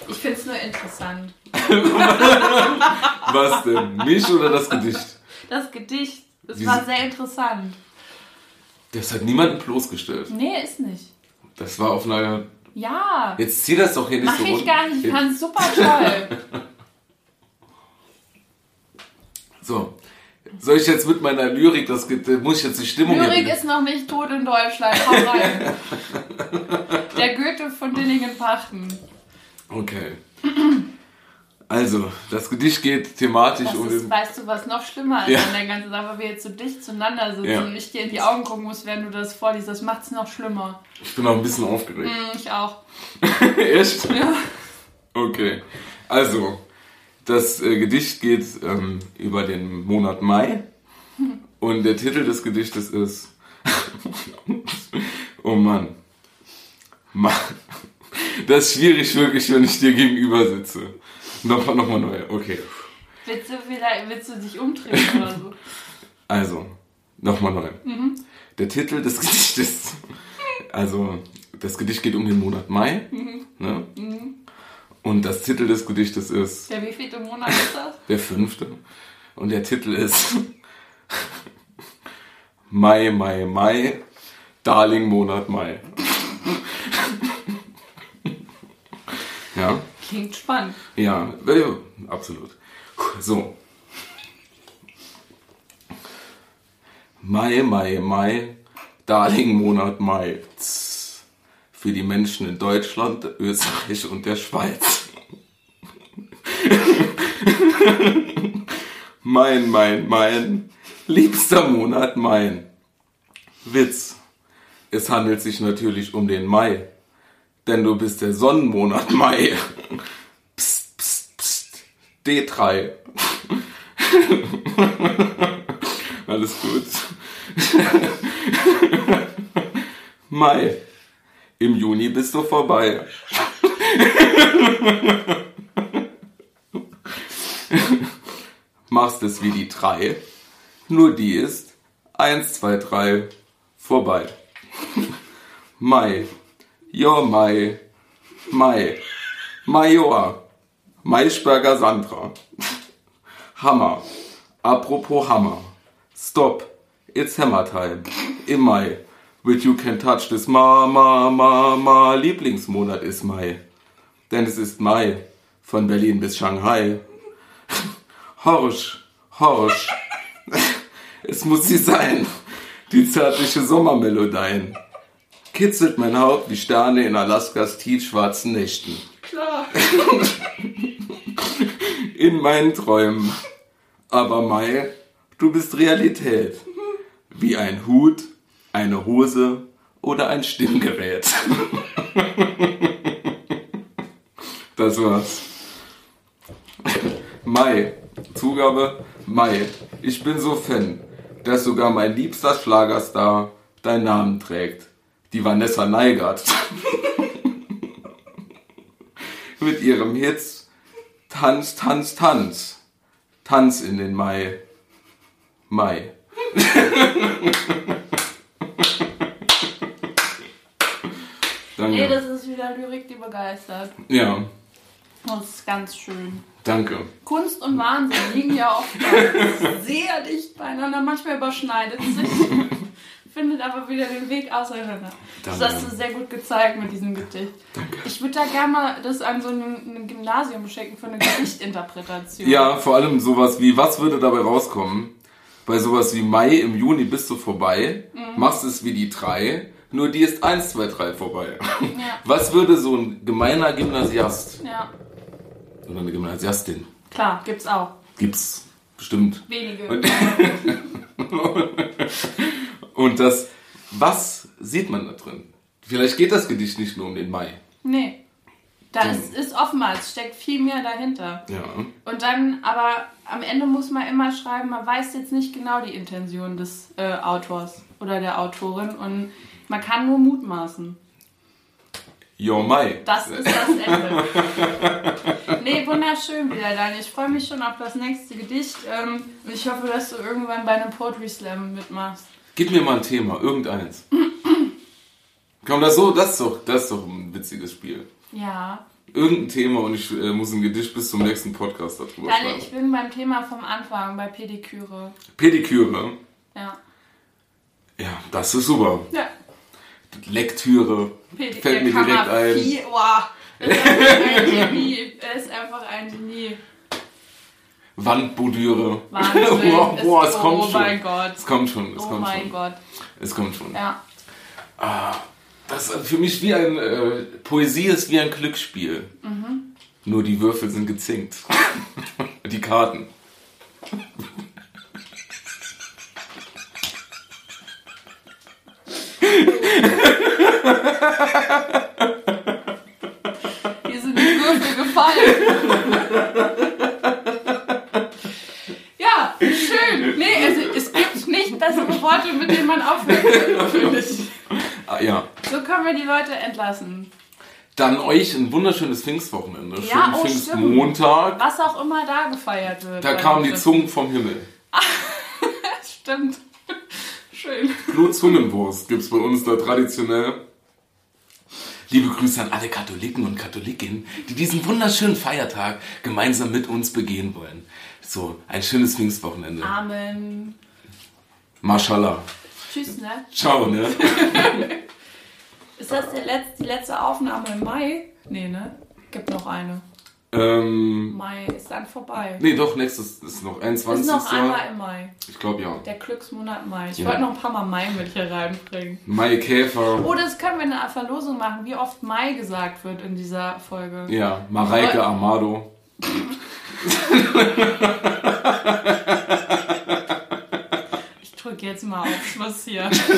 Ich finde es nur interessant. [laughs] Was denn? Mich oder das Gedicht? Das Gedicht, es Wie war sehr interessant. Das hat niemanden bloßgestellt. Nee, ist nicht. Das war auf einer. Ja. Jetzt zieh das doch hier nicht Mach so ich rund. gar nicht. Ich fand es super toll. [laughs] So. Soll ich jetzt mit meiner Lyrik, das muss ich jetzt die Stimmung Lyrik hier- ist noch nicht tot in Deutschland. Hau rein. [laughs] Der Goethe von Dillingen-Pachten. Okay. Also, das Gedicht geht thematisch Das um ist, den. weißt du, was noch schlimmer ist Ja. an der ganzen Sache, weil wir jetzt so dicht zueinander sitzen Ja. und ich dir in die Augen gucken muss, während du das vorliest. Das macht es noch schlimmer. Ich bin auch ein bisschen aufgeregt. Hm, Ich auch. [laughs] Echt? Ja. Okay. Also, das äh, Gedicht geht ähm, über den Monat Mai. Und der Titel des Gedichtes ist. [laughs] oh Mann. Ma das ist schwierig wirklich, wenn ich dir gegenüber sitze. Nochmal, nochmal neu. Okay. Willst du, vielleicht, willst du dich umdrehen oder so? Also, nochmal neu. Der Titel des [laughs] Gedichtes. Also, das Gedicht geht um den Monat Mai. Ne? Und das Titel des Gedichtes ist Ja, wie viele Monat ist das? der fünfte. Und der Titel ist Mai, Mai, Mai, Darling Monat Mai. ja, Klingt spannend. ja, äh, absolut. So. Mai, Mai, Mai, Darling Monat Mai. Für die Menschen in Deutschland, Österreich und der Schweiz. Mein, mein, mein, liebster Monat mein. Witz. Es handelt sich natürlich um den Mai. Denn du bist der Sonnenmonat Mai. Psst, psst, psst. D3. Alles gut. Mai. Im Juni bist du vorbei. Machst es wie die drei. Nur die ist 1, 2, 3 vorbei. Mai. Jo, Mai. Mai. Major. Maischberger Sandra. Hammer. Apropos Hammer. Stop. It's Hammer Time. Im Mai. With You Can Touch This Ma, Ma, Ma, Ma. Lieblingsmonat ist Mai. Denn es ist Mai. Von Berlin bis Shanghai. Horsch. Horsch. Es muss sie sein. Die zärtliche Sommermelodien. Kitzelt mein Haupt wie Sterne in Alaskas tiefschwarzen Nächten. Klar. In meinen Träumen. Aber Mai, du bist Realität. Wie ein Hut, eine Hose oder ein Stimmgerät. Das war's. Mai. Zugabe Mai. Ich bin so Fan, dass sogar mein liebster Schlagerstar deinen Namen trägt. Die Vanessa Neigert. [laughs] Mit ihrem Hits Tanz, Tanz, Tanz. Tanz in den Mai. Mai. [laughs] Nee, das ist wieder Lyrik, die begeistert. Ja, Das ist ganz schön. danke. Kunst und Wahnsinn liegen ja oft [laughs] sehr dicht beieinander. Manchmal überschneidet sich. [laughs] findet aber wieder den Weg auseinander. Das hast du sehr gut gezeigt mit diesem Gedicht. Danke. Ich würde da gerne mal das an so ein, Gymnasium schenken für eine Gedichtinterpretation. Ja, vor allem sowas wie, was würde dabei rauskommen? Bei sowas wie Mai im Juni bist du vorbei, Mhm. machst es wie die drei, nur die ist 1, 2, 3 vorbei. Ja. [laughs] Was würde so ein gemeiner Gymnasiast Ja, oder eine Gymnasiastin, klar, gibt's auch. gibt's bestimmt. Wenige. Und, [laughs] und das, was sieht man da drin? Vielleicht geht das Gedicht nicht nur um den Mai. Nee. Da ist, ist oftmals, steckt viel mehr dahinter. Ja. Und dann, aber am Ende muss man immer schreiben, man weiß jetzt nicht genau die Intention des äh, Autors oder der Autorin und man kann nur mutmaßen. Jo Mai. Das ist das Ende. nee, wunderschön wieder, Daniel. Ich freue mich schon auf das nächste Gedicht. Ähm, und ich hoffe, dass du irgendwann bei einem Poetry Slam mitmachst. Gib mir mal ein Thema, irgendeins. Komm, das, so, das, ist doch, das ist doch ein witziges Spiel. Ja. Irgendein Thema und ich äh, muss ein Gedicht bis zum nächsten Podcast darüber Daniel, ich schreiben. bin beim Thema vom Anfang, bei Pediküre. Pediküre. Ja. Ja, das ist super. Ja. Lektüre. Pedi Fällt mir direkt ein. Wow. Ist einfach ein Genie. Er ist einfach ein Genie. Wandbodüre. Wahnsinn. [laughs] boah, boah, es oh kommt schon. mein Gott. Es kommt schon. Es Oh kommt mein schon. Gott. Es kommt schon. Ja. Das ist für mich wie ein äh, Poesie ist wie ein Glücksspiel. Mhm. Nur die Würfel sind gezinkt. [laughs] die Karten. Hier sind die Würfel gefallen. ja, schön. Nee, also, es gibt nicht bessere Worte, mit denen man aufhören kann, finde ich. Ah, ja. So können wir die Leute entlassen. Dann euch ein wunderschönes Pfingstwochenende. Ja, Schönen oh, Pfingstmontag. Was auch immer da gefeiert wird. Da kamen die Zungen vom Himmel. [laughs] Stimmt. Schön. Blutzungenwurst gibt's bei uns da traditionell. Liebe Grüße an alle Katholiken und Katholikinnen, die diesen wunderschönen Feiertag gemeinsam mit uns begehen wollen. So, ein schönes Pfingstwochenende. Amen. Mashallah. Tschüss, ne? Ciao, ne? [laughs] Ist das die letzte Aufnahme im Mai? Nee, ne? Gibt noch eine. Ähm, Mai ist dann vorbei. nee, doch, nächstes ist noch 21. ist noch einmal im Mai. Ich glaube ja. Der Glücksmonat Mai. Ich Ja. wollte noch ein paar Mal Mai mit hier reinbringen. Mai Käfer. Oh, das können wir in einer Verlosung machen, wie oft Mai gesagt wird in dieser Folge. Ja, Mareike Amado. [laughs] Ich drücke jetzt mal auf Schluss hier. [laughs]